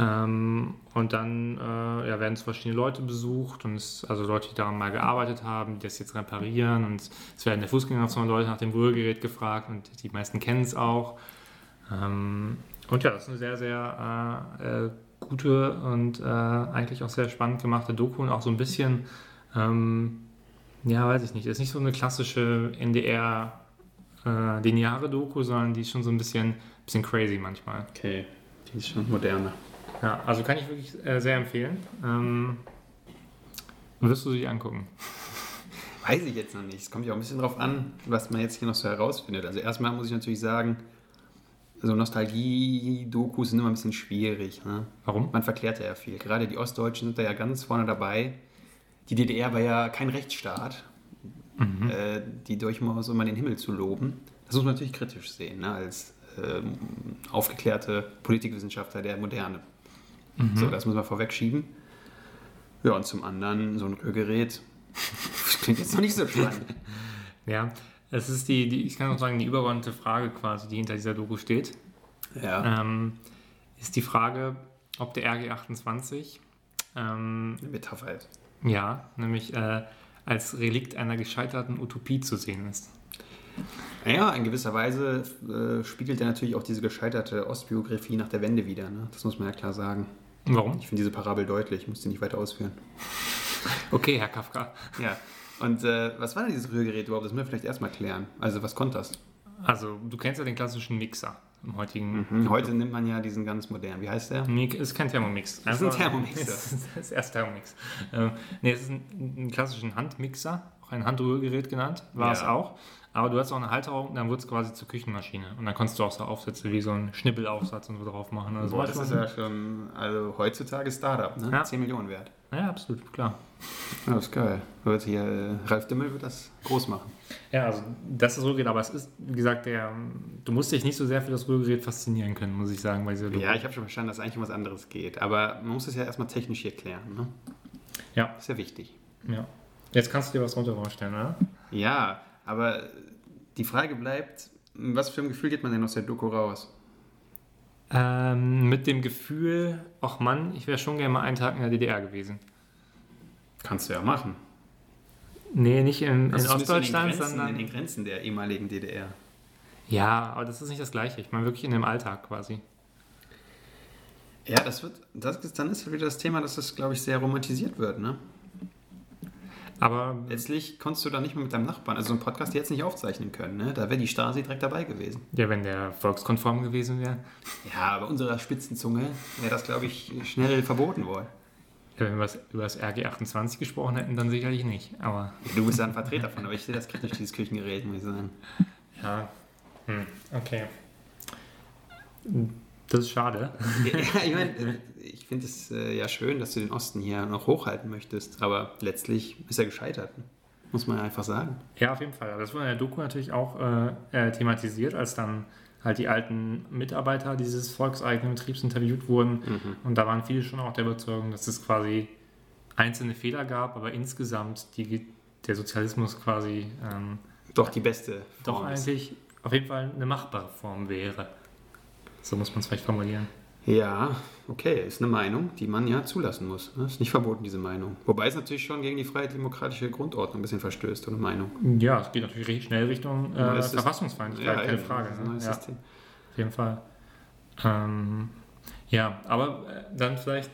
B: Ähm, und dann äh, ja, werden es verschiedene Leute besucht und es, also Leute, die daran mal gearbeitet haben, die das jetzt reparieren und es werden der Fußgängerzone Leute nach dem Rührgerät gefragt und die meisten kennen es auch. Ähm, und ja, das ist eine sehr, sehr äh, äh, gute und äh, eigentlich auch sehr spannend gemachte Doku und auch so ein bisschen, ähm, ja, weiß ich nicht, ist nicht so eine klassische NDR äh, lineare Doku, sondern die ist schon so ein bisschen, bisschen crazy manchmal.
A: Okay, die ist schon moderner.
B: Ja, also kann ich wirklich äh, sehr empfehlen. Ähm, wirst du sie angucken?
A: Weiß ich jetzt noch nicht. Es kommt ja auch ein bisschen drauf an, was man jetzt hier noch so herausfindet. Also erstmal muss ich natürlich sagen, so Nostalgie-Dokus sind immer ein bisschen schwierig. Ne?
B: Warum?
A: Man verklärt ja viel. Gerade die Ostdeutschen sind da ja ganz vorne dabei. Die DDR war ja kein Rechtsstaat,
B: Mhm.
A: äh, die durchaus immer den Himmel zu loben. Das muss man natürlich kritisch sehen, ne? als ähm, aufgeklärte Politikwissenschaftler der Moderne.
B: Mhm.
A: So, das muss man vorwegschieben. Ja, und zum anderen so ein Rührgerät. Das klingt jetzt noch nicht so spannend.
B: Ja, es ist die, die, ich kann auch sagen, die übergeordnete Frage quasi, die hinter dieser Doku steht,
A: Ja,
B: ähm, ist die Frage, ob der RG28, ähm,
A: eine Metapher ist.
B: ja, nämlich äh, als Relikt einer gescheiterten Utopie zu sehen ist.
A: Naja, in gewisser Weise äh, spiegelt er natürlich auch diese gescheiterte Ostbiografie nach der Wende wieder. Ne? Das muss man ja klar sagen.
B: Warum?
A: Ich finde diese Parabel deutlich, ich muss die nicht weiter ausführen.
B: Okay, Herr Kafka.
A: Ja, und äh, was war denn dieses Rührgerät überhaupt? Das müssen wir vielleicht erstmal klären. Also, was konnte das?
B: Also, du kennst ja den klassischen Mixer im heutigen.
A: Hm, Heute nimmt man ja diesen ganz modernen. Wie heißt der?
B: Nee, ist kein Thermomix.
A: Das ist ein
B: Einfach-
A: Thermomix,
B: Das ist, das ist erst Thermomix. Ähm, nee, es ist ein, ein klassischen Handmixer, auch ein Handrührgerät genannt, war
A: Ja.
B: es auch. Aber du hast auch eine Halterung, dann wurde es quasi zur Küchenmaschine. Und dann konntest du auch so Aufsätze wie so einen Schnippelaufsatz und so drauf machen. Oder
A: Boah, das ist ja schon, also heutzutage Startup, ne?
B: Ja.
A: 10 Millionen wert.
B: Ja, absolut, klar.
A: Ja, das ist geil. Wird hier, äh, Ralf Dimmel wird das groß machen.
B: Ja, also das ist Rührgerät, aber es ist, wie gesagt, der, du musst dich nicht so sehr für das Rührgerät faszinieren können, muss ich sagen, bei dieser.
A: Ja, ich habe schon verstanden, dass eigentlich um was anderes geht. Aber man muss es ja erstmal technisch hier klären. Ne?
B: Ja.
A: Ist ja wichtig.
B: ja. Jetzt kannst du dir was runter vorstellen, oder?
A: Ja, aber die Frage bleibt, was für ein Gefühl geht man denn aus der Doku raus?
B: Ähm, mit dem Gefühl, ach Mann, ich wäre schon gerne mal einen Tag in der DDR gewesen.
A: Kannst du ja machen.
B: Nee, nicht in, in
A: Also
B: Ostdeutschland,
A: in Grenzen,
B: sondern.
A: in den Grenzen der ehemaligen DDR.
B: Ja, aber das ist nicht das Gleiche. Ich meine wirklich in dem Alltag quasi.
A: Ja, das wird, das ist, dann ist wieder das Thema, dass das, glaube ich, sehr romantisiert wird, ne?
B: Aber
A: Letztlich konntest du da nicht mehr mit deinem Nachbarn, also so einen Podcast jetzt nicht aufzeichnen können, ne? Da wäre die Stasi direkt dabei gewesen.
B: ja, wenn der volkskonform gewesen wäre.
A: Ja, bei unserer Spitzenzunge wäre das, glaube ich, schnell verboten worden.
B: Ja, wenn wir was über das RG28 gesprochen hätten, dann sicherlich nicht. Aber
A: Du bist ja ein Vertreter von, aber ich sehe das kritisch, dieses Küchengerät, muss ich sagen.
B: ja, hm, okay. Das ist schade.
A: Ja, ich meine, finde es äh, ja schön, dass du den Osten hier noch hochhalten möchtest, aber letztlich ist er gescheitert. Muss man ja einfach sagen.
B: Ja, auf jeden Fall. Das wurde in der Doku natürlich auch äh, äh, thematisiert, als dann halt die alten Mitarbeiter dieses volkseigenen Betriebs interviewt wurden. Und da waren viele schon auch der Überzeugung, dass es quasi einzelne Fehler gab, aber insgesamt die, der Sozialismus quasi ähm,
A: Doch die beste
B: doch
A: Form ist.
B: eigentlich auf jeden Fall eine machbare Form wäre. So muss man es vielleicht formulieren.
A: Ja, okay, ist eine Meinung, die man ja zulassen muss. ne? Ist nicht verboten, diese Meinung. Wobei es natürlich schon gegen die freiheitlich-demokratische Grundordnung ein bisschen verstößt, so eine Meinung.
B: Ja, es geht natürlich schnell Richtung äh, Verfassungsfeindlichkeit, keine
A: eben,
B: Frage. Ne? Ja.
A: System.
B: Auf jeden Fall. Ähm, ja, aber äh, dann vielleicht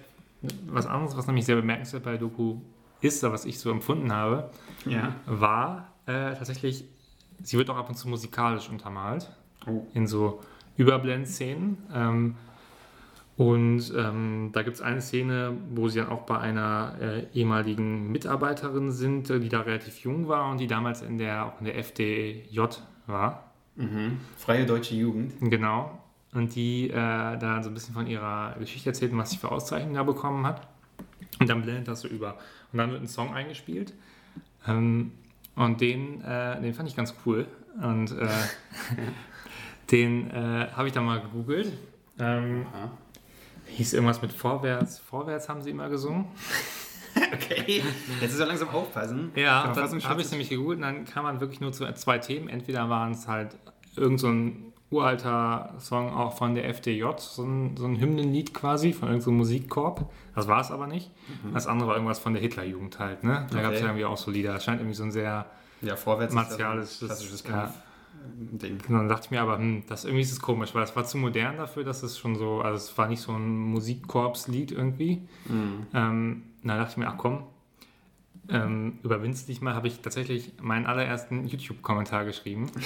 B: was anderes, was nämlich sehr bemerkenswert bei Doku ist, oder was ich so empfunden habe,
A: Ja.
B: war äh, tatsächlich, sie wird auch ab und zu musikalisch untermalt,
A: Oh.
B: in so Überblendszenen. Ähm, und ähm, da gibt es eine Szene, wo sie dann auch bei einer äh, ehemaligen Mitarbeiterin sind, äh, die da relativ jung war und die damals in der, auch in der FDJ war.
A: Mhm. Freie deutsche Jugend.
B: Genau. Und die äh, da so ein bisschen von ihrer Geschichte erzählt und was sie für Auszeichnungen da bekommen hat. Und dann blendet das so über. Und dann wird ein Song eingespielt. Ähm, und den, äh, den fand ich ganz cool. Und äh, den äh, habe ich dann mal gegoogelt. Ähm,
A: Aha.
B: Hieß irgendwas mit Vorwärts. Vorwärts haben sie immer gesungen.
A: Okay, jetzt ist er langsam aufpassen.
B: Ja,
A: Verfassungsschutz
B: habe ich nämlich gegoogelt und dann kam man wirklich nur zu zwei Themen. Entweder waren es halt irgend so ein uralter Song auch von der FDJ, so ein, so ein Hymnenlied quasi von irgendeinem so Musikkorb. Das war es aber nicht. Das andere war irgendwas von der Hitlerjugend halt. Ne? Da gab es
A: Okay.
B: ja irgendwie auch so Lieder. Das scheint irgendwie so ein sehr
A: Ja, vorwärts ein klassisches
B: ja.
A: Ding.
B: Und dann dachte ich mir aber, hm, das irgendwie ist es komisch, weil es war zu modern dafür, dass es schon so, also es war nicht so ein Musikkorpslied irgendwie.
A: Mhm.
B: Ähm, dann dachte ich mir, ach komm, ähm, überwindest dich mal, habe ich tatsächlich meinen allerersten YouTube-Kommentar geschrieben.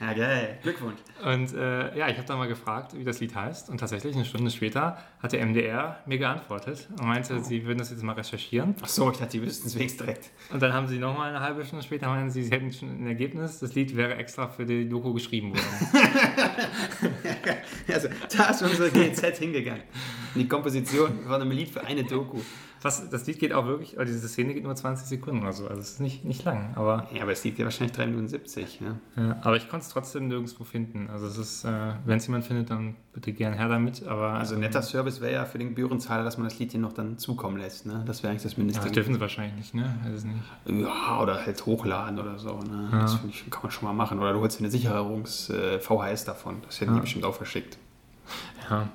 A: Ja, geil. Glückwunsch.
B: Und äh, ja, ich habe dann mal gefragt, wie das Lied heißt. Und tatsächlich eine Stunde später hat der MDR mir geantwortet und meinte, sie würden das jetzt mal recherchieren.
A: Ach so, ich dachte, die wüssten es wenigstens direkt.
B: Und dann haben sie nochmal eine halbe Stunde später meinen sie, sie hätten schon ein Ergebnis. Das Lied wäre extra für die Doku geschrieben worden.
A: Also, da ist unsere GZ hingegangen. Die Komposition von einem Lied für eine Doku.
B: Was, das Lied geht auch wirklich, aber diese Szene geht nur 20 Sekunden oder so. Also es ist nicht, nicht lang, aber,
A: Ja, aber es liegt ja wahrscheinlich 3 Minuten 70. Ja.
B: ja, aber ich konnte es trotzdem nirgendwo finden. Also es ist, äh, wenn es jemand findet, dann bitte gern her damit. Aber
A: Also ein netter Service wäre ja für den Gebührenzahler, dass man das Lied hier noch dann zukommen lässt. Ne? Das wäre eigentlich das
B: Ja,
A: Mindeste.
B: das dürfen sie wahrscheinlich nicht, ne? Es nicht.
A: Ja, oder halt hochladen oder so. Ne?
B: Ja.
A: Das ich, kann man schon mal machen. Oder du holst dir eine Sicherungs-VHS davon. Das hätten
B: Ja.
A: die bestimmt auch verschickt.
B: Ja.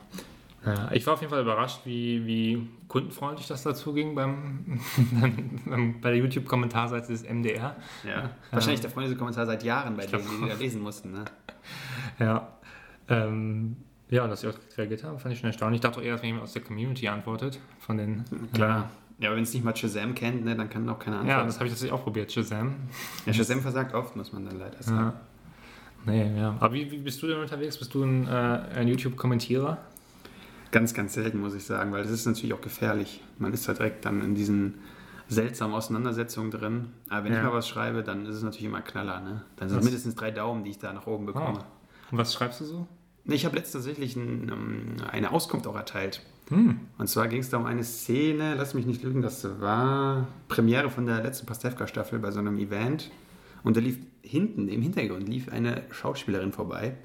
B: Ja, ich war auf jeden Fall überrascht, wie, wie kundenfreundlich das dazu ging beim, beim, bei der YouTube-Kommentarseite des MDR.
A: Ja. Wahrscheinlich der freundliche Kommentar seit Jahren bei denen, die die da lesen mussten. Ne?
B: Ja. Ähm, ja, und dass sie auch reagiert haben, fand ich schon erstaunlich. Ich dachte auch eher, dass jemand aus der Community antwortet. Von den,
A: Klar. Ja, aber wenn es nicht mal Shazam kennt, ne, dann kann auch keiner
B: Ja,
A: antworten.
B: das habe ich tatsächlich auch probiert, Shazam.
A: Ja, Shazam versagt oft, muss man dann leider sagen.
B: Ja. Nee, ja. Aber wie, wie bist du denn unterwegs? Bist du ein, äh, ein YouTube-Kommentierer?
A: Ganz, ganz selten, muss ich sagen, weil das ist natürlich auch gefährlich. Man ist da direkt dann in diesen seltsamen Auseinandersetzungen drin. Aber wenn
B: Ja.
A: ich mal was schreibe, dann ist es natürlich immer Knaller. Ne? Dann sind es mindestens drei Daumen, die ich da nach oben bekomme.
B: Und was schreibst du so?
A: Ich habe letztens tatsächlich ein, ähm, eine Auskunft auch erteilt. Hm. Und zwar ging es da um eine Szene, lass mich nicht lügen, das war Premiere von der letzten Pastewka-Staffel bei so einem Event. Und da lief hinten, im Hintergrund, lief eine Schauspielerin vorbei.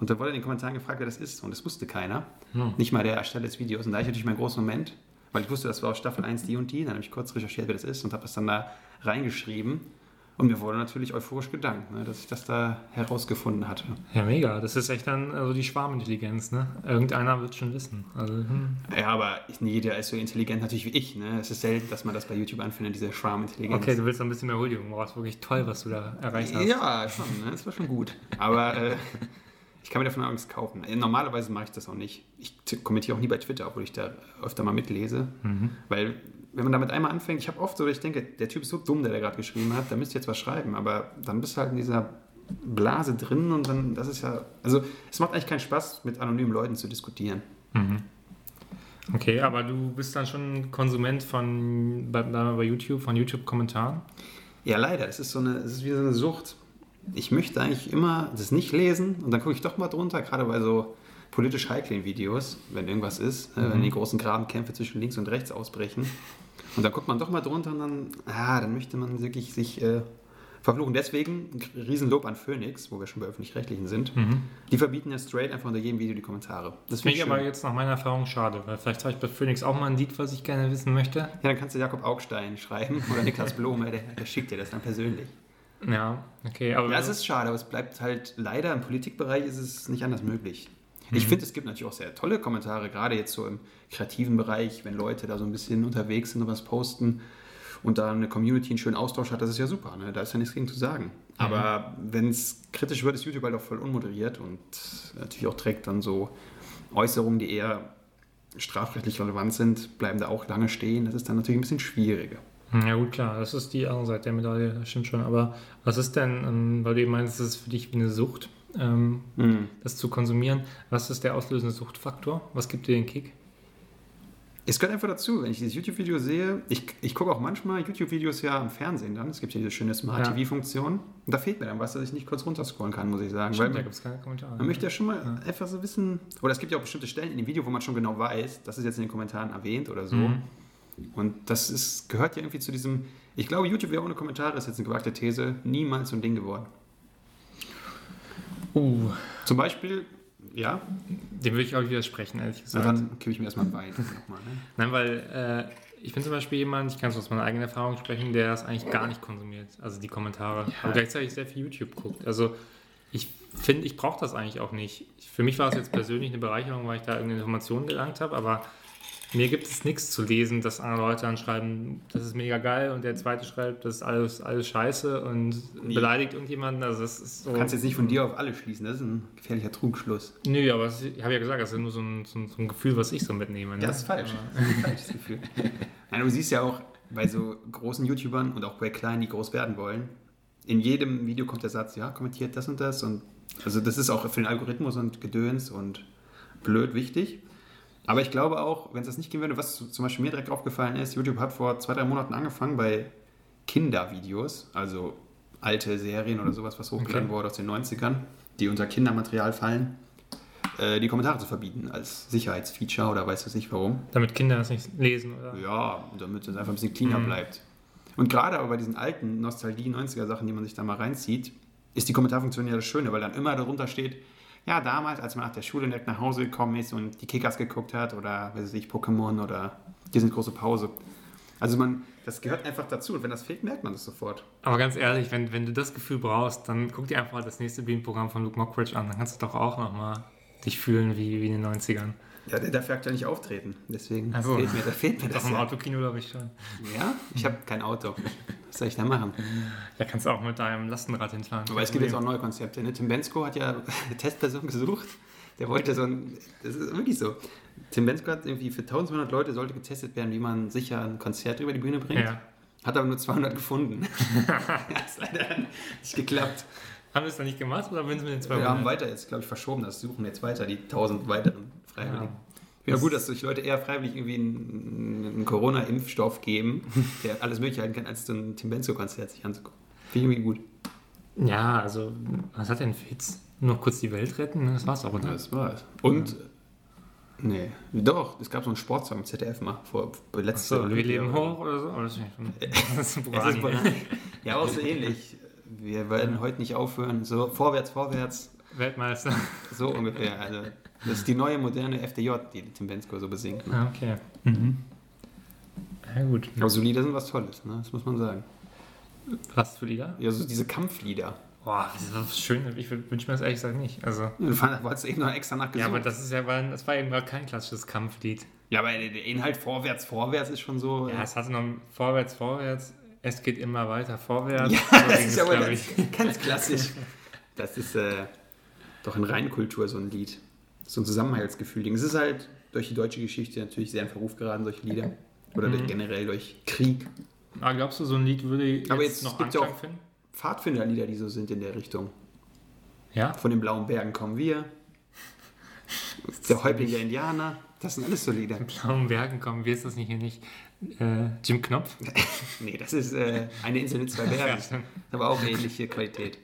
A: Und da wurde in den Kommentaren gefragt, wer das ist. Und das wusste keiner. Hm. Nicht mal der Ersteller des Videos. Und da hatte ich natürlich meinen großen Moment, weil ich wusste, das war aus Staffel 1 die und die. Dann habe ich kurz recherchiert, wer das ist und habe das dann da reingeschrieben. Und mir wurde natürlich euphorisch gedankt, ne, dass ich das da herausgefunden hatte.
B: Ja, mega. Das ist echt dann also die Schwarmintelligenz. Ne? Irgendeiner wird schon wissen. Also, hm.
A: Ja, aber jeder ist so intelligent natürlich wie ich. Ne? Es ist selten, dass man das bei YouTube anfindet, diese Schwarmintelligenz.
B: Okay, du willst ein bisschen mehr Huldigung. War es wirklich toll, was du da erreicht hast.
A: Ja, schon. Ne? Das war schon gut. Aber äh, ich kann mir davon nichts kaufen. Normalerweise mache ich das auch nicht. Ich kommentiere auch nie bei Twitter, obwohl ich da öfter mal mitlese. Mhm. Weil wenn man damit einmal anfängt, ich habe oft so, ich denke, der Typ ist so dumm, der da gerade geschrieben hat, da müsst ihr jetzt was schreiben, aber dann bist du halt in dieser Blase drin und dann, das ist ja, also es macht eigentlich keinen Spaß, mit anonymen Leuten zu diskutieren. Mhm.
B: Okay, aber du bist dann schon Konsument von, bei, bei YouTube, von YouTube-Kommentaren?
A: Ja, leider. Es ist so eine, es ist wie so eine Sucht. Ich möchte eigentlich immer das nicht lesen und dann gucke ich doch mal drunter, gerade bei so politisch heiklen Videos, wenn irgendwas ist, mhm. wenn die großen Grabenkämpfe zwischen links und rechts ausbrechen. Und dann guckt man doch mal drunter und dann, ah, dann möchte man wirklich sich äh, verfluchen. Deswegen ein Riesenlob an Phoenix, wo wir schon bei öffentlich-rechtlichen sind. Mhm. Die verbieten ja straight einfach unter jedem Video die Kommentare.
B: Das finde ich aber jetzt nach meiner Erfahrung schade, weil vielleicht habe ich bei Phoenix auch mal ein Lied, was ich gerne wissen möchte. Ja,
A: dann kannst du Jakob Augstein schreiben oder Niklas Blome, der, der schickt dir das dann persönlich.
B: Ja, okay. Aber
A: ja, es ist schade, aber es bleibt halt leider im Politikbereich ist es nicht anders möglich. Ich mhm. finde, es gibt natürlich auch sehr tolle Kommentare, gerade jetzt so im kreativen Bereich, wenn Leute da so ein bisschen unterwegs sind und was posten und da eine Community einen schönen Austausch hat, das ist ja super. Ne? Da ist ja nichts gegen zu sagen. Mhm. Aber wenn es kritisch wird, ist YouTube halt auch voll unmoderiert und natürlich auch trägt dann so Äußerungen, die eher strafrechtlich relevant sind, bleiben da auch lange stehen. Das ist dann natürlich ein bisschen schwieriger.
B: Ja gut, klar, das ist die andere Seite der Medaille, das stimmt schon. Aber was ist denn, ähm, weil du eben meinst, das ist für dich wie eine Sucht, ähm, mhm. das zu konsumieren. Was ist der auslösende Suchtfaktor? Was gibt dir den Kick?
A: Es gehört einfach dazu, wenn ich dieses YouTube-Video sehe, ich, ich gucke auch manchmal YouTube-Videos ja im Fernsehen dann, es gibt ja diese schöne Smart-TV-Funktion, und da fehlt mir dann was, dass ich nicht kurz runterscrollen kann, muss ich sagen.
B: Stimmt, weil da gibt es keine Kommentare.
A: Man möchte ja schon mal ja. einfach so wissen, oder es gibt ja auch bestimmte Stellen in dem Video, wo man schon genau weiß, das ist jetzt in den Kommentaren erwähnt oder so. Mhm. Und das ist, gehört ja irgendwie zu diesem, ich glaube, YouTube wäre ohne Kommentare, ist jetzt eine gewagte These, niemals so ein Ding geworden. Uh. Zum Beispiel, ja.
B: Dem würde ich auch widersprechen, ehrlich gesagt.
A: Na, dann kippe ich mir erstmal ein
B: nochmal, ne? Nein, weil äh, ich bin zum Beispiel jemand, ich kann es aus meiner eigenen Erfahrung sprechen, der das eigentlich gar nicht konsumiert. Also die Kommentare. Ja. Aber gleichzeitig sehr viel YouTube guckt. Also ich finde, ich brauche das eigentlich auch nicht. Für mich war es jetzt persönlich eine Bereicherung, weil ich da irgendeine Informationen gelangt habe, aber mir gibt es nichts zu lesen, dass andere Leute dann schreiben, das ist mega geil und der zweite schreibt, das ist alles, alles scheiße und nee. beleidigt irgendjemanden. Also das ist
A: so, du kannst jetzt nicht von dir auf alle schließen, das ist ein gefährlicher Trugschluss.
B: Nö, aber ich habe ja gesagt, das ist nur so ein, so ein, Gefühl, was ich so mitnehme. Ne?
A: Das ist falsch. Das ist ein falsches Gefühl. Nein, du siehst ja auch bei so großen YouTubern und auch bei kleinen, die groß werden wollen, in jedem Video kommt der Satz, ja, kommentiert das und das und also das ist auch für den Algorithmus und Gedöns und blöd wichtig. Aber ich glaube auch, wenn es das nicht gehen würde, was zum Beispiel mir direkt aufgefallen ist, YouTube hat vor zwei, drei Monaten angefangen bei Kindervideos, also alte Serien oder sowas, was hochgeladen okay. wurde aus den 90ern, die unter Kindermaterial fallen, äh, die Kommentare zu verbieten als Sicherheitsfeature oder weiß du nicht warum.
B: Damit Kinder das nicht lesen, oder?
A: Ja, damit es einfach ein bisschen cleaner mhm. bleibt. Und gerade aber bei diesen alten Nostalgie-90er-Sachen, die man sich da mal reinzieht, ist die Kommentarfunktion ja das Schöne, weil dann immer darunter steht, ja, damals, als man nach der Schule direkt nach Hause gekommen ist und die Kickers geguckt hat oder, weiß ich, Pokémon oder die sind große Pause. Also man, das gehört einfach dazu und wenn das fehlt, merkt man das sofort.
B: Aber ganz ehrlich, wenn, wenn du das Gefühl brauchst, dann guck dir einfach das nächste Beam-Programm von Luke Mockridge an, dann kannst du doch auch nochmal dich fühlen wie, wie in den 90ern.
A: Ja, der darf ja aktuell nicht auftreten. Deswegen also, fehlt mir, da fehlt mir
B: das. Im Autokino, glaube ich schon.
A: Ja? Ich habe kein Auto. Was soll ich da machen?
B: Ja, kannst du auch mit deinem Lastenrad hinfahren.
A: Aber es gibt jetzt auch neue Konzepte. Ne? Tim Bensko hat ja eine Testperson gesucht. Der wollte so ein. Das ist wirklich so. Tim Bensko hat irgendwie für 1200 Leute sollte getestet werden, wie man sicher ein Konzert über die Bühne bringt. Ja. Hat aber nur 200 gefunden. das ist leider nicht geklappt.
B: Haben wir es dann nicht gemacht oder würden
A: Sie
B: mit den
A: 200? Wir haben weiter jetzt, glaube ich, verschoben. Das suchen jetzt weiter, die 1000 weiteren Freiwilligen. Ja. Ja, gut, dass sich Leute eher freiwillig irgendwie einen, einen Corona-Impfstoff geben, der alles Mögliche halten kann, als so ein Tim Benzo-Konzert sich anzugucken. Finde ich irgendwie
B: gut. Ja, also, was hat denn Fitz? Nur kurz die Welt retten? Das war's auch,
A: oder? Das war's. Und Nee, doch, es gab so einen Sportsong im ZDF mal vor letzte
B: So, wir leben hoch oder so? Das ist ist Burani.
A: Ja, auch so ähnlich. Wir werden heute nicht aufhören. So vorwärts, vorwärts,
B: Weltmeister.
A: so ungefähr. Also, das ist die neue moderne FDJ, die Tim Bensko so besingt.
B: Ah, okay. Mhm. Ja, gut.
A: Aber so Lieder sind was Tolles, ne? das muss man sagen.
B: Was für Lieder?
A: Ja, so diese Kampflieder.
B: Boah, das ist was schön. Ich wünsche mir das ehrlich gesagt nicht. Also,
A: Du wolltest eben noch extra
B: ja,
A: nachgesucht.
B: aber das ist ja, war- das war eben gar kein klassisches Kampflied.
A: ja, aber der Inhalt vorwärts, vorwärts ist schon so.
B: Ja, es hatte noch vorwärts, vorwärts. Es geht immer weiter vorwärts.
A: Ja,
B: So
A: das ist ja wohl ganz, ganz klassisch. Das ist äh, doch in Reinkultur so ein Lied. So ein Zusammenhaltsgefühl. Es ist halt durch die deutsche Geschichte natürlich sehr in Verruf geraten, solche Lieder. Oder
B: Mhm.
A: durch, generell durch Krieg.
B: Aber glaubst du, so ein Lied würde jetzt,
A: Aber jetzt
B: noch
A: gibt's ja
B: Anklang
A: auch-
B: finden?
A: Pfadfinderlieder, die so sind in der Richtung.
B: Ja?
A: Von den blauen Bergen kommen wir. Der Häuptling der Indianer. Das sind alles so Lieder.
B: Blauen Bergen kommen, wie ist das nicht hier nicht? Äh, Jim Knopf?
A: Nee, das ist äh, eine Insel mit zwei Bergen. Aber auch ähnliche Qualität.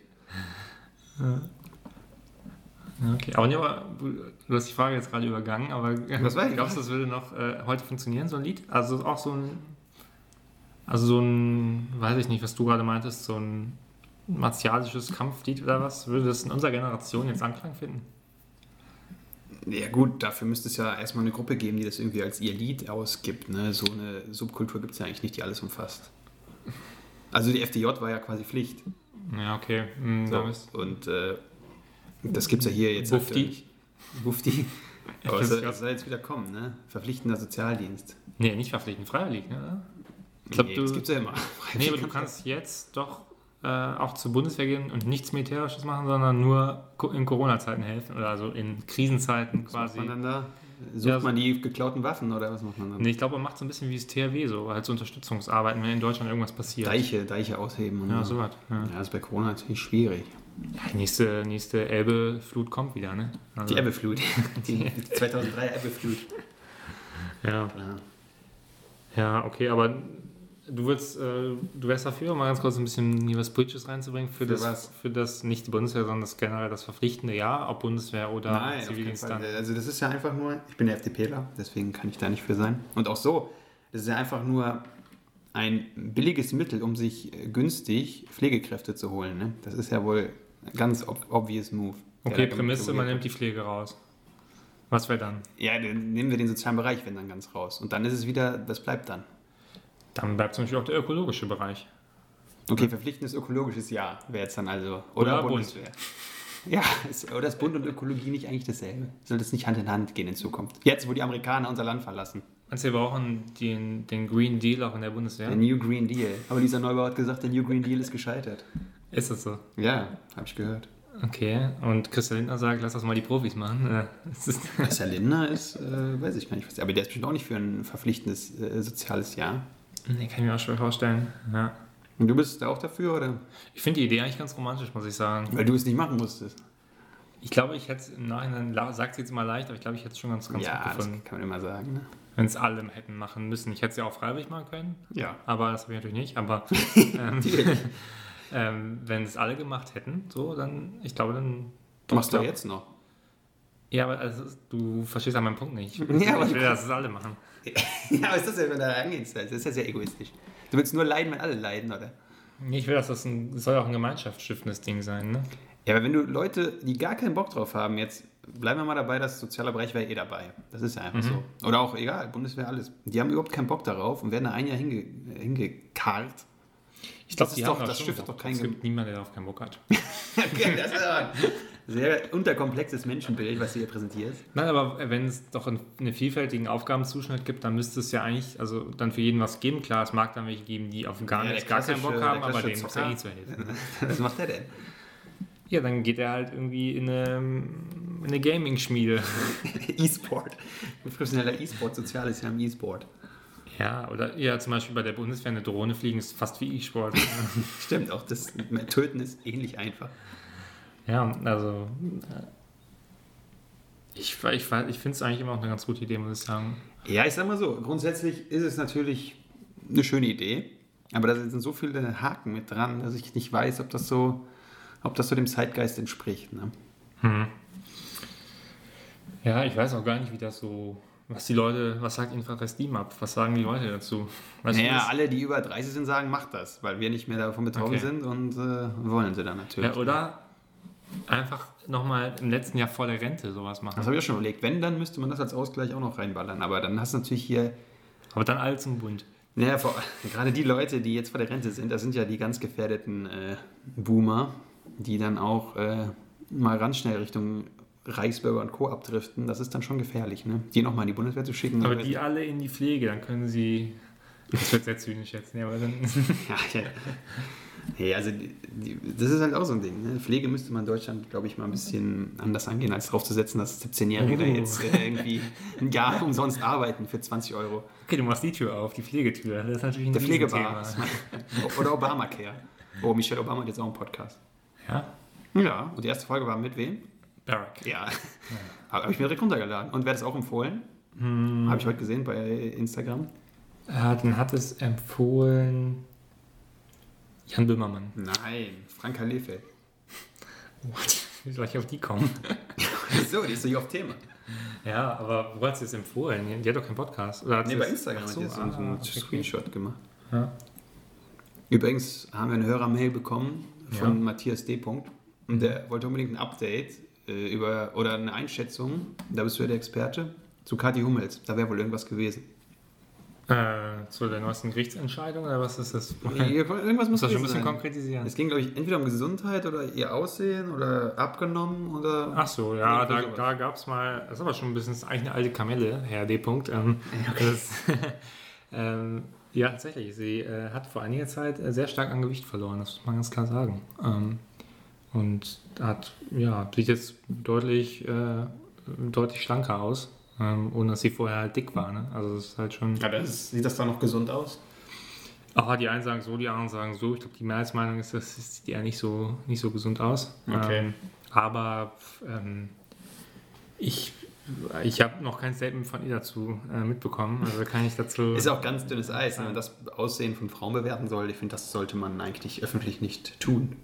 B: Okay, aber, nee, aber du hast die Frage jetzt gerade übergangen, aber
A: Was war
B: glaubst du, das würde noch äh, heute funktionieren, so ein Lied? Also auch so ein, also so ein, weiß ich nicht, was du gerade meintest, so ein martialisches Kampflied oder was, würde das in unserer Generation jetzt Anklang finden?
A: Ja gut, dafür müsste es ja erstmal eine Gruppe geben, die das irgendwie als ihr Lied ausgibt. Ne? So eine Subkultur gibt es ja eigentlich nicht, die alles umfasst. Also die FDJ war ja quasi Pflicht.
B: Ja, okay. Hm,
A: So. Und äh, das gibt es ja hier jetzt
B: Bufti.
A: Bufti. Aber es soll, es soll jetzt wieder kommen, ne? Verpflichtender Sozialdienst.
B: Nee, nicht verpflichtend, freiwillig, ne? oder? Ich glaube,
A: nee,
B: du,
A: das gibt es ja immer.
B: nee, aber du kannst jetzt doch äh, auch zur Bundeswehr gehen und nichts Militärisches machen, sondern nur in Corona-Zeiten helfen oder also in Krisenzeiten
A: Was macht
B: quasi.
A: man dann da? Sucht
B: Ja,
A: man die geklauten Waffen oder was macht man dann?
B: Nee, ich glaube, man macht so ein bisschen wie das THW, so halt so Unterstützungsarbeiten, wenn in Deutschland irgendwas passiert.
A: Deiche, Deiche ausheben. Und
B: Ja,
A: so.
B: sowas. Ja.
A: Ja, das ist bei Corona natürlich schwierig.
B: Nächste, nächste Elbe-Flut kommt wieder, ne? Also,
A: Die Ebbeflut. Die 2003 Ebbeflut.
B: Ja.
A: Klar.
B: ja, okay, aber du würdest, äh, du wärst dafür, mal ganz kurz ein bisschen hier was Politisches reinzubringen, für,
A: Für
B: das,
A: was?
B: für das, nicht die Bundeswehr, sondern das generell das verpflichtende Jahr, ob Bundeswehr oder
A: Nein,
B: Zivildienst.
A: Also das ist ja einfach nur, ich bin der FDPler, deswegen kann ich da nicht für sein. Und auch so, das ist ja einfach nur ein billiges Mittel, um sich äh, günstig Pflegekräfte zu holen. Ne? Das ist ja wohl ganz ob obvious move.
B: Okay, Prämisse, man nimmt die Pflege raus. Was wäre dann?
A: Ja, dann nehmen wir den sozialen Bereich, wenn dann ganz raus. Und dann ist es wieder, das bleibt dann.
B: Dann bleibt zum Beispiel auch der ökologische Bereich.
A: Okay, verpflichtendes ökologisches Jahr wäre jetzt dann also.
B: Oder
A: Oder,
B: Bund.
A: Bundeswehr. Ja, ist, oder ist Bund und Ökologie nicht eigentlich dasselbe? Soll das nicht Hand in Hand gehen in Zukunft? Jetzt, wo die Amerikaner unser Land verlassen.
B: Meinst du, wir brauchen den, den Green Deal auch in der Bundeswehr?
A: Der New Green Deal. Aber Lisa Neubauer hat gesagt, der New Green Deal ist gescheitert.
B: Ist das so?
A: Ja, habe ich gehört.
B: Okay, und Christian Lindner sagt, lass das mal die Profis machen. Äh,
A: Herr Lindner ist, äh, weiß ich gar nicht. Was, aber der ist bestimmt auch nicht für ein verpflichtendes äh, soziales Jahr.
B: nee, kann ich mir auch schwer vorstellen. Ja.
A: Und du bist da auch dafür, oder?
B: Ich finde die Idee eigentlich ganz romantisch, muss ich sagen.
A: Weil du es nicht machen musstest.
B: Ich glaube, ich hätte es im Nachhinein, sagt es jetzt mal leicht, aber ich glaube, ich hätte es schon ganz, ganz
A: ja,
B: gut
A: das
B: gefunden,
A: kann man immer sagen. Ne?
B: wenn es alle hätten machen müssen. Ich hätte es ja auch freiwillig machen können,
A: Ja.
B: aber das habe ich natürlich nicht. Aber ähm, ähm, wenn es alle gemacht hätten, so, dann, ich glaube, dann.
A: Machst du
B: doch,
A: jetzt noch?
B: Ja, aber also, du verstehst ja meinen Punkt nicht. Ich,
A: Ja, aber
B: ich
A: du
B: will, dass es alle machen.
A: ja, aber ist das ja, wenn da rangehst? Das ist ja sehr egoistisch. Du willst nur leiden, wenn alle leiden, oder?
B: Nee, Ich will, dass das ein, das soll ja auch ein gemeinschaftsstiftendes Ding sein, ne?
A: Ja, aber wenn du Leute, die gar keinen Bock drauf haben, jetzt bleiben wir mal dabei, dass sozialer Bereich wäre eh dabei. Das ist ja einfach so. Oder auch egal, Bundeswehr, alles. Die haben überhaupt keinen Bock darauf und werden da ein Jahr hinge, hingekarrt.
B: Ich glaube,
A: Das
B: die haben
A: doch-
B: da
A: das
B: Bock.
A: doch keinen
B: Es gibt niemanden, der darauf keinen Bock hat.
A: Okay, das ist ein sehr unterkomplexes Menschenbild, was du hier präsentierst.
B: Nein, aber wenn es doch einen, vielfältigen Aufgabenzuschnitt gibt, dann müsste es ja eigentlich, also dann für jeden was geben. Klar, es mag dann welche geben, die auf gar
A: Ja,
B: nichts,
A: der
B: gar keinen Bock haben, aber denen muss ja eh zu helfen.
A: Was macht der denn?
B: Ja, dann geht er halt irgendwie in eine, in eine Gaming-Schmiede.
A: E-Sport. Professioneller E-Sport, soziales Jahr im E-Sport.
B: Ja, oder ja, zum Beispiel bei der Bundeswehr eine Drohne fliegen ist fast wie E-Sport.
A: Stimmt, auch das Töten ist ähnlich einfach.
B: ja, also äh, ich, ich, ich finde es eigentlich immer noch eine ganz gute Idee, muss ich sagen.
A: Ja, ich sag mal so, grundsätzlich ist es natürlich eine schöne Idee, aber da sind so viele Haken mit dran, dass ich nicht weiß, ob das so, ob das so dem Zeitgeist entspricht. Ne?
B: Ja, ich weiß auch gar nicht, wie das so, was die Leute, was sagt Infrared Steam ab? Was sagen die Leute dazu? Weißt
A: Naja, alle, die über 30 sind, sagen, macht das, weil wir nicht mehr davon betroffen
B: Okay.
A: sind und äh, wollen sie dann natürlich.
B: ja, oder einfach nochmal im letzten Jahr vor der Rente sowas machen.
A: Das habe ich auch schon überlegt. Wenn, dann müsste man das als Ausgleich auch noch reinballern. Aber dann hast du natürlich hier,
B: Aber dann alle zum Bund.
A: naja, vor, gerade die Leute, die jetzt vor der Rente sind, das sind ja die ganz gefährdeten äh, Boomer, die dann auch äh, mal ganz schnell Richtung Reichsbürger und Co. abdriften. Das ist dann schon gefährlich, ne? Die nochmal in die Bundeswehr zu schicken.
B: Aber die alle in die Pflege, dann können sie. Das wird sehr zynisch jetzt, ne? aber dann.
A: Ja, ja. Nee, also die, die, das ist halt auch so ein Ding. Ne? Pflege müsste man in Deutschland, glaube ich, mal ein bisschen anders angehen, als darauf zu setzen, dass 17-Jährige da
B: Oh.
A: jetzt äh, irgendwie ein Jahr umsonst arbeiten für 20 Euro.
B: Okay, du machst die Tür auf, die Pflegetür. Das ist natürlich ein
A: Der Pflegebar. Oder Obamacare. Oh, Michelle Obama hat jetzt auch einen Podcast.
B: Ja?
A: Ja, und die erste Folge war mit wem?
B: Barack.
A: Ja. Habe ich mir direkt runtergeladen. Und wer hat es auch empfohlen? Habe ich heute gesehen bei Instagram.
B: Äh, dann hat es empfohlen Jan Böhmermann.
A: Nein, Franka Lefeld.
B: What? Wie soll ich auf die kommen?
A: So, die ist doch hier auf Thema.
B: Ja, aber wo hat sie es empfohlen? Die hat doch keinen Podcast. Oder hat
A: Nee,
B: sie
A: bei Instagram hat
B: so,
A: die jetzt so
B: ah,
A: einen
B: okay.
A: Screenshot gemacht.
B: Ja.
A: Übrigens haben wir eine Hörermail bekommen von
B: Ja.
A: Matthias D. Punkt. Und der wollte unbedingt ein Update äh, über oder eine Einschätzung, da bist du ja der Experte, zu Kathi Hummels. Da wäre wohl irgendwas gewesen.
B: Äh, zu der neuesten Gerichtsentscheidung oder was ist das?
A: irgendwas muss
B: das schon ein bisschen
A: sein.
B: konkretisieren?
A: Es ging, glaube ich, entweder um Gesundheit oder ihr Aussehen oder abgenommen oder.
B: Ach so, ja, da,
A: sowas.
B: da gab es mal, das ist aber schon ein bisschen, das ist eigentlich eine alte Kamelle, Herr D. Punkt. Ähm, das, ähm, ja, tatsächlich, sie äh, hat vor einiger Zeit äh, sehr stark an Gewicht verloren, das muss man ganz klar sagen. Ähm, und hat, ja, sieht jetzt deutlich, äh, deutlich schlanker aus, ähm, ohne dass sie vorher halt dick war. Ne? Also das ist halt schon...
A: Ja, das, sieht das da noch gesund aus?
B: Ah, die einen sagen so, die anderen sagen so. Ich glaube, die Mehrheitsmeinung ist, das sieht eher nicht so, nicht so gesund aus.
A: Okay.
B: Ähm, aber ähm, ich, ich habe noch kein Statement von ihr dazu äh, mitbekommen. Also kann ich dazu.
A: Ist auch ganz dünnes Eis, wenn man das Aussehen von Frauen bewerten soll. Ich finde, das sollte man eigentlich öffentlich nicht tun.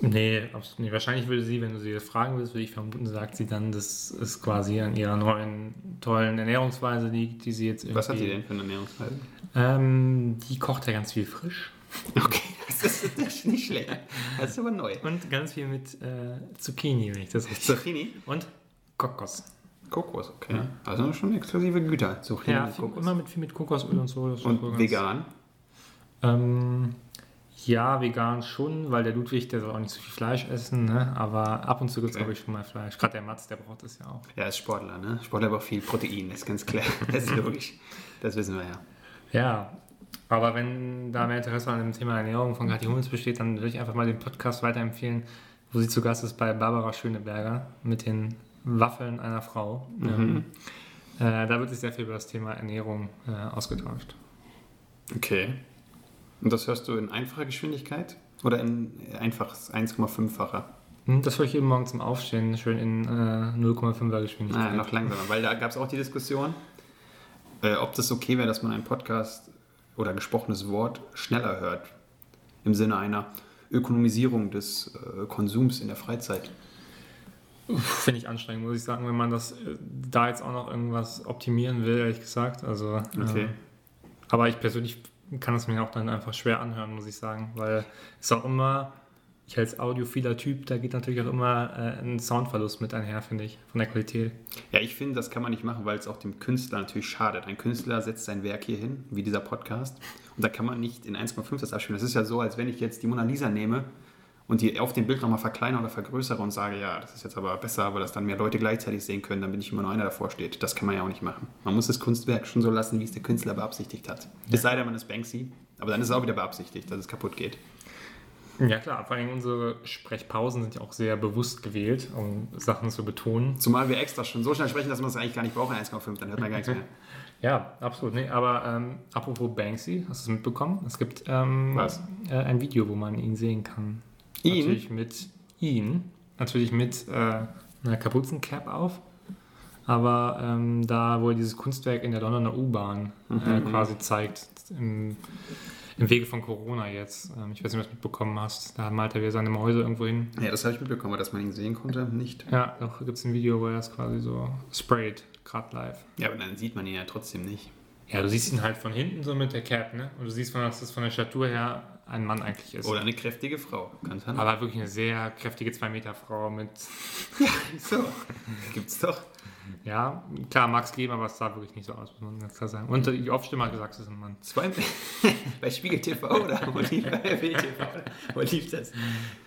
B: Nee, absolut nicht. Wahrscheinlich würde sie, wenn du sie das fragen würdest, würde ich vermuten, sagt sie dann, das ist quasi an ihrer neuen tollen Ernährungsweise liegt, die sie jetzt irgendwie.
A: Was hat die denn für eine Ernährungsweise?
B: Ähm, die kocht ja ganz viel frisch.
A: Okay, das ist, das ist nicht schlecht. Das ist aber neu.
B: Und ganz viel mit äh, Zucchini, wenn ich das richtig.
A: Zucchini?
B: Und Kokos.
A: Kokos, okay. Also schon exklusive Güter. Zucchini,
B: Ja, viel,
A: Kokos.
B: immer mit viel mit Kokosöl und so. Das ist so
A: Und vegan.
B: Ähm, ja, vegan schon, weil der Ludwig, der soll auch nicht so viel Fleisch essen, ne? aber ab und zu gibt es, glaube ich, schon mal Fleisch. Gerade der Mats, der braucht das ja auch.
A: Ja, ist Sportler, ne? Sportler braucht viel Protein, das ist ganz klar. Das ist logisch. Das wissen wir ja.
B: Ja, aber wenn da mehr Interesse an dem Thema Ernährung von Kathi Hummels besteht, dann würde ich einfach mal den Podcast weiterempfehlen, wo sie zu Gast ist bei Barbara Schöneberger mit den Waffeln einer Frau. Ähm, äh, da wird sich sehr viel über das Thema Ernährung äh, ausgetauscht.
A: Okay. Und das hörst du in einfacher Geschwindigkeit oder in einfaches 1,5-facher?
B: Hm, Das höre ich jeden Morgen zum Aufstehen, schön in äh, 0,5er Geschwindigkeit.
A: Ah, noch langsamer, weil da gab es auch die Diskussion, äh, ob das okay wäre, dass man einen Podcast oder gesprochenes Wort schneller hört. Im Sinne einer Ökonomisierung des äh, Konsums in der Freizeit.
B: Finde ich anstrengend, muss ich sagen, wenn man das äh, da jetzt auch noch irgendwas optimieren will, ehrlich gesagt. Also,
A: Okay.
B: äh, aber ich persönlich kann es mir auch dann einfach schwer anhören, muss ich sagen, weil es auch immer, ich als audiophiler Typ, da geht natürlich auch immer äh, ein Soundverlust mit einher, finde ich, von der Qualität.
A: Ja, ich finde, das kann man nicht machen, weil es auch dem Künstler natürlich schadet. Ein Künstler setzt sein Werk hier hin, wie dieser Podcast, und da kann man nicht in 1,5 das abspielen. Das ist ja so, als wenn ich jetzt die Mona Lisa nehme und die auf dem Bild nochmal verkleinere oder vergrößere und sage, ja, das ist jetzt aber besser, weil das dann mehr Leute gleichzeitig sehen können, dann bin ich immer nur einer davor steht. Das kann man ja auch nicht machen. Man muss das Kunstwerk schon so lassen, wie es der Künstler beabsichtigt hat. Es sei denn, man ist Banksy, aber dann ist es auch wieder beabsichtigt, dass es kaputt geht.
B: Ja klar, vor allem unsere Sprechpausen sind ja auch sehr bewusst gewählt, um Sachen zu betonen.
A: Zumal wir extra schon so schnell sprechen, dass man es eigentlich gar nicht braucht, in 1,5, dann hört man gar nichts mehr.
B: Ja, absolut. Nee, aber ähm, apropos Banksy, hast du es mitbekommen? Es gibt ähm? Äh, ein Video, wo man ihn sehen kann.
A: Ihn?
B: Natürlich mit ihn. Natürlich mit äh, einer Kapuzencap auf. Aber ähm, da, wo er dieses Kunstwerk in der Londoner U-Bahn äh, quasi zeigt, im, Im Wege von Corona jetzt. Ähm, ich weiß nicht, ob du das mitbekommen hast. Da malt er wieder seine Mäuse irgendwo hin.
A: Ja, das habe ich mitbekommen, aber dass man ihn sehen konnte, nicht.
B: Ja, doch gibt es ein Video, wo er es quasi so sprayt, gerade live.
A: Ja, aber dann sieht man ihn ja trotzdem nicht.
B: Ja, du siehst ihn halt von hinten so mit der Cap, ne? Und du siehst, dass das von der Statur her ein Mann eigentlich ist.
A: Oder eine kräftige Frau. Kann sein.
B: Aber wirklich eine sehr kräftige 2-Meter-Frau mit.
A: so. Gibt's doch.
B: Ja, klar, mag es geben, aber es sah wirklich nicht so aus, muss man ganz klar sagen. Und die Off-Stimme hat gesagt, es ist ein Mann.
A: Zwei bei Spiegel TV oder wo lief, bei Bild TV? Wo lief das?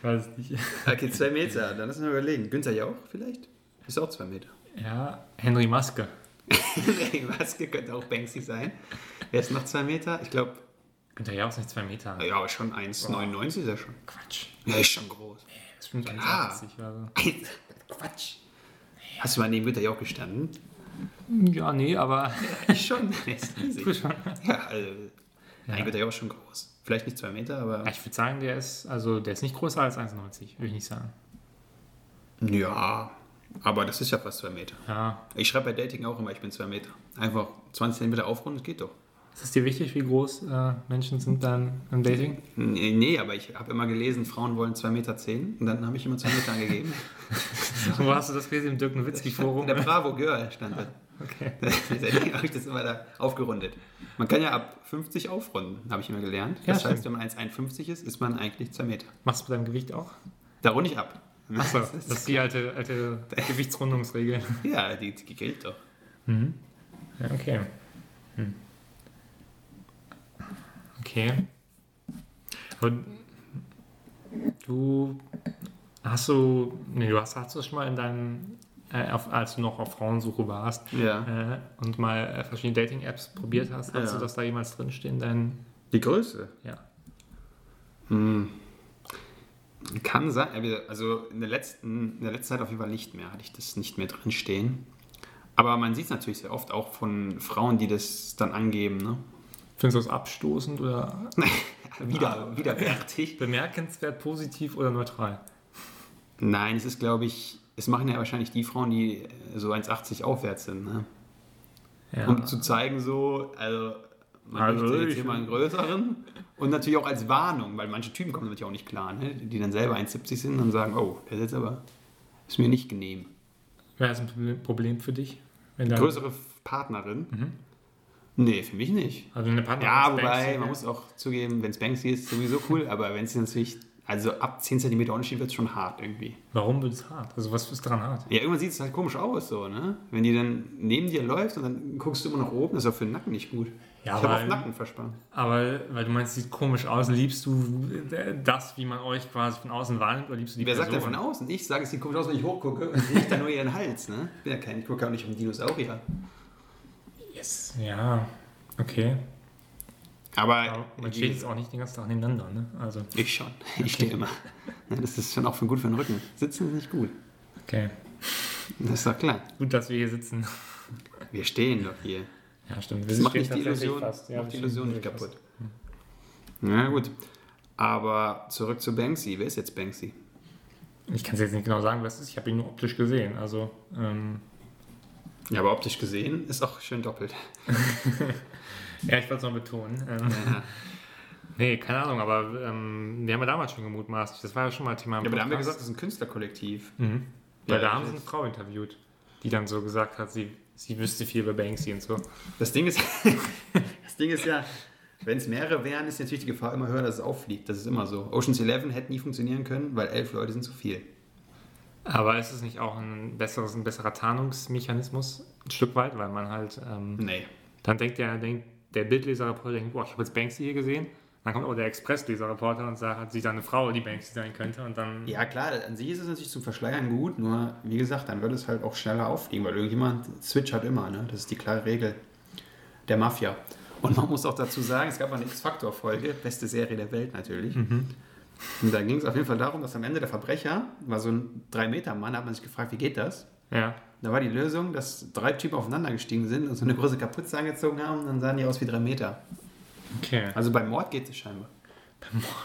B: Weiß nicht.
A: Okay, zwei Meter. Dann lass uns mal überlegen. Günther Jauch vielleicht? Ist auch zwei Meter.
B: Ja, Henry Maske.
A: Henry Maske könnte auch Banksy sein. Wer ist noch zwei Meter? Ich glaube.
B: Günther Jauch ist nicht zwei Meter.
A: Ja, aber schon 1,99 ist er schon.
B: Quatsch.
A: Ja, ist schon groß.
B: Das stimmt
A: Ah.
B: 1,80 also.
A: Quatsch. Hast du mal neben Günther Jauch gestanden?
B: Ja, nee, aber.
A: Ich schon. Der ist riesig.
B: schon.
A: Ja, also. Nein, Günther Jauch ist schon groß. Vielleicht nicht zwei Meter, aber.
B: Ich würde sagen, der ist, also der ist nicht größer als 1,90, würde ich nicht sagen.
A: Ja, aber das ist ja fast zwei Meter.
B: Ja.
A: Ich schreibe bei Dating auch immer, ich bin zwei Meter. Einfach 20 Zentimeter aufrunden, das geht doch.
B: Ist es dir wichtig, wie groß äh, Menschen sind dann im Dating?
A: Nee, nee aber ich habe immer gelesen, Frauen wollen 2,10 Meter zehn, und dann habe ich immer 2 Meter angegeben.
B: Wo hast du das gelesen? Im Dirk Nowitzki-Forum?
A: Der Bravo Girl stand da.
B: Okay.
A: Seitdem habe ich das immer da aufgerundet. Man kann ja ab 50 aufrunden, habe ich immer gelernt.
B: Ja,
A: Das heißt,
B: stimmt.
A: wenn man 1,51 ist, ist man eigentlich 2 Meter.
B: Machst du mit deinem Gewicht auch?
A: Da runde ich ab.
B: Achso, das ist die alte, alte Gewichtsrundungsregel.
A: Ja, die, die gilt doch.
B: Ja, okay. Hm. Okay. Und du hast du, nee, du hast, hast du das schon mal in deinem, äh, auf, als du noch auf Frauensuche warst
A: Ja.
B: äh, und mal äh, verschiedene Dating-Apps probiert hast, hast
A: Ja.
B: du das da jemals drinstehen? Dein,
A: Die Größe?
B: ja.
A: Hm. Kann sein, also in der, letzten, in der letzten Zeit auf jeden Fall nicht mehr, hatte ich das nicht mehr drin stehen. Aber man sieht es natürlich sehr oft auch von Frauen, die das dann angeben. Ne?
B: Findest du das abstoßend oder
A: Wieder, widerwärtig.
B: bemerkenswert, positiv oder neutral?
A: Nein, es ist, glaube ich, es machen ja wahrscheinlich die Frauen, die so 1,80 aufwärts sind. Ne?
B: Ja.
A: Um zu zeigen, so, also man
B: Also
A: möchte jetzt
B: ich-
A: hier mal einen größeren. Und natürlich auch als Warnung, weil manche Typen kommen damit ja auch nicht klar, ne? die dann selber 1,70 sind und sagen, oh, der ist jetzt aber, ist mir nicht genehm.
B: Wäre das ein Problem- für dich? Wenn dann,
A: Größere Partnerin? Nee, für mich nicht.
B: also eine Partnerin
A: Ja, wobei,
B: Banksy,
A: man
B: ja.
A: muss auch zugeben, wenn es Banksy ist, sowieso cool, aber wenn es natürlich, also ab 10 cm Unterschied wird es schon hart irgendwie.
B: Warum wird es hart? Also was ist daran hart?
A: Ja, irgendwann sieht es halt komisch aus, so, ne? Wenn die dann neben dir läuft und dann guckst du immer nach oben, das ist auch für den Nacken nicht gut.
B: Ja,
A: ich habe auch Nacken verspannt.
B: Aber weil du meinst, sieht komisch aus, liebst du das, wie man euch quasi von außen wahrnimmt, oder liebst du die
A: Wer sagt denn
B: Person?
A: von außen? Ich sage, es sieht komisch aus, wenn ich hochgucke und sehe ich da nur ihren Hals, ne? Ich bin ja kein, ich gucke auch nicht um Dinosaurier.
B: Yes. Ja, okay.
A: Aber
B: Aber man steht jetzt auch nicht den ganzen Tag nebeneinander, ne? Also,
A: ich schon. Ich stehe immer. Ja, das ist schon auch für gut für den Rücken. Sitzen ist nicht gut.
B: okay.
A: Das ist doch klar.
B: Gut, dass wir hier sitzen.
A: Wir stehen doch hier.
B: Ja, stimmt.
A: Das
B: Wir
A: macht nicht die Illusion,
B: fast. Ja,
A: macht die Illusion nicht kaputt. Ja, gut. Aber zurück zu Banksy. Wer ist jetzt Banksy?
B: Ich kann es jetzt nicht genau sagen, was es ist. Ich habe ihn nur optisch gesehen. Also, ähm,
A: Ja, aber optisch gesehen ist auch schön doppelt.
B: ja, ich wollte es noch betonen. Ähm,
A: Ja.
B: nee, keine Ahnung, aber ähm, wir haben ja damals schon gemutmaßt. Das war ja schon mal Thema im
A: Ja, aber da haben wir
B: Podcast.
A: gesagt, das ist ein Künstlerkollektiv.
B: Mhm. Ja,
A: Ja,
B: da haben sie eine Frau interviewt, die dann so gesagt hat, sie, sie wüsste viel über Banksy und so.
A: Das Ding ist, das Ding ist ja, wenn es mehrere wären, ist natürlich die Gefahr immer höher, dass es auffliegt. Das ist immer so. Ocean's Eleven hätte nie funktionieren können, weil elf Leute sind zu viel.
B: Aber ist es nicht auch ein, besseres, ein besserer Tarnungsmechanismus, ein Stück weit, weil man halt, ähm,
A: Nee.
B: dann denkt der, denkt der Bildleser-Reporter, denkt, boah, ich habe jetzt Banksy hier gesehen. Dann kommt aber der Express-Leser-Reporter und sagt, hat sie da eine Frau, die Banksy sein könnte und dann,
A: Ja, klar, an sich ist es natürlich zum Verschleiern gut, nur wie gesagt, dann wird es halt auch schneller auffliegen, weil irgendjemand switcht immer, ne? Das ist die klare Regel der Mafia. Und man muss auch dazu sagen, es gab eine X-Factor-Folge, beste Serie der Welt natürlich. Und da ging es auf jeden Fall darum, dass am Ende der Verbrecher war so ein 3-Meter-Mann, da hat man sich gefragt, wie geht das?
B: ja,
A: Da war die Lösung, dass drei Typen aufeinander gestiegen sind und so eine große Kapuze angezogen haben, und dann sahen die aus wie drei Meter.
B: Okay.
A: Also beim Mord geht es scheinbar.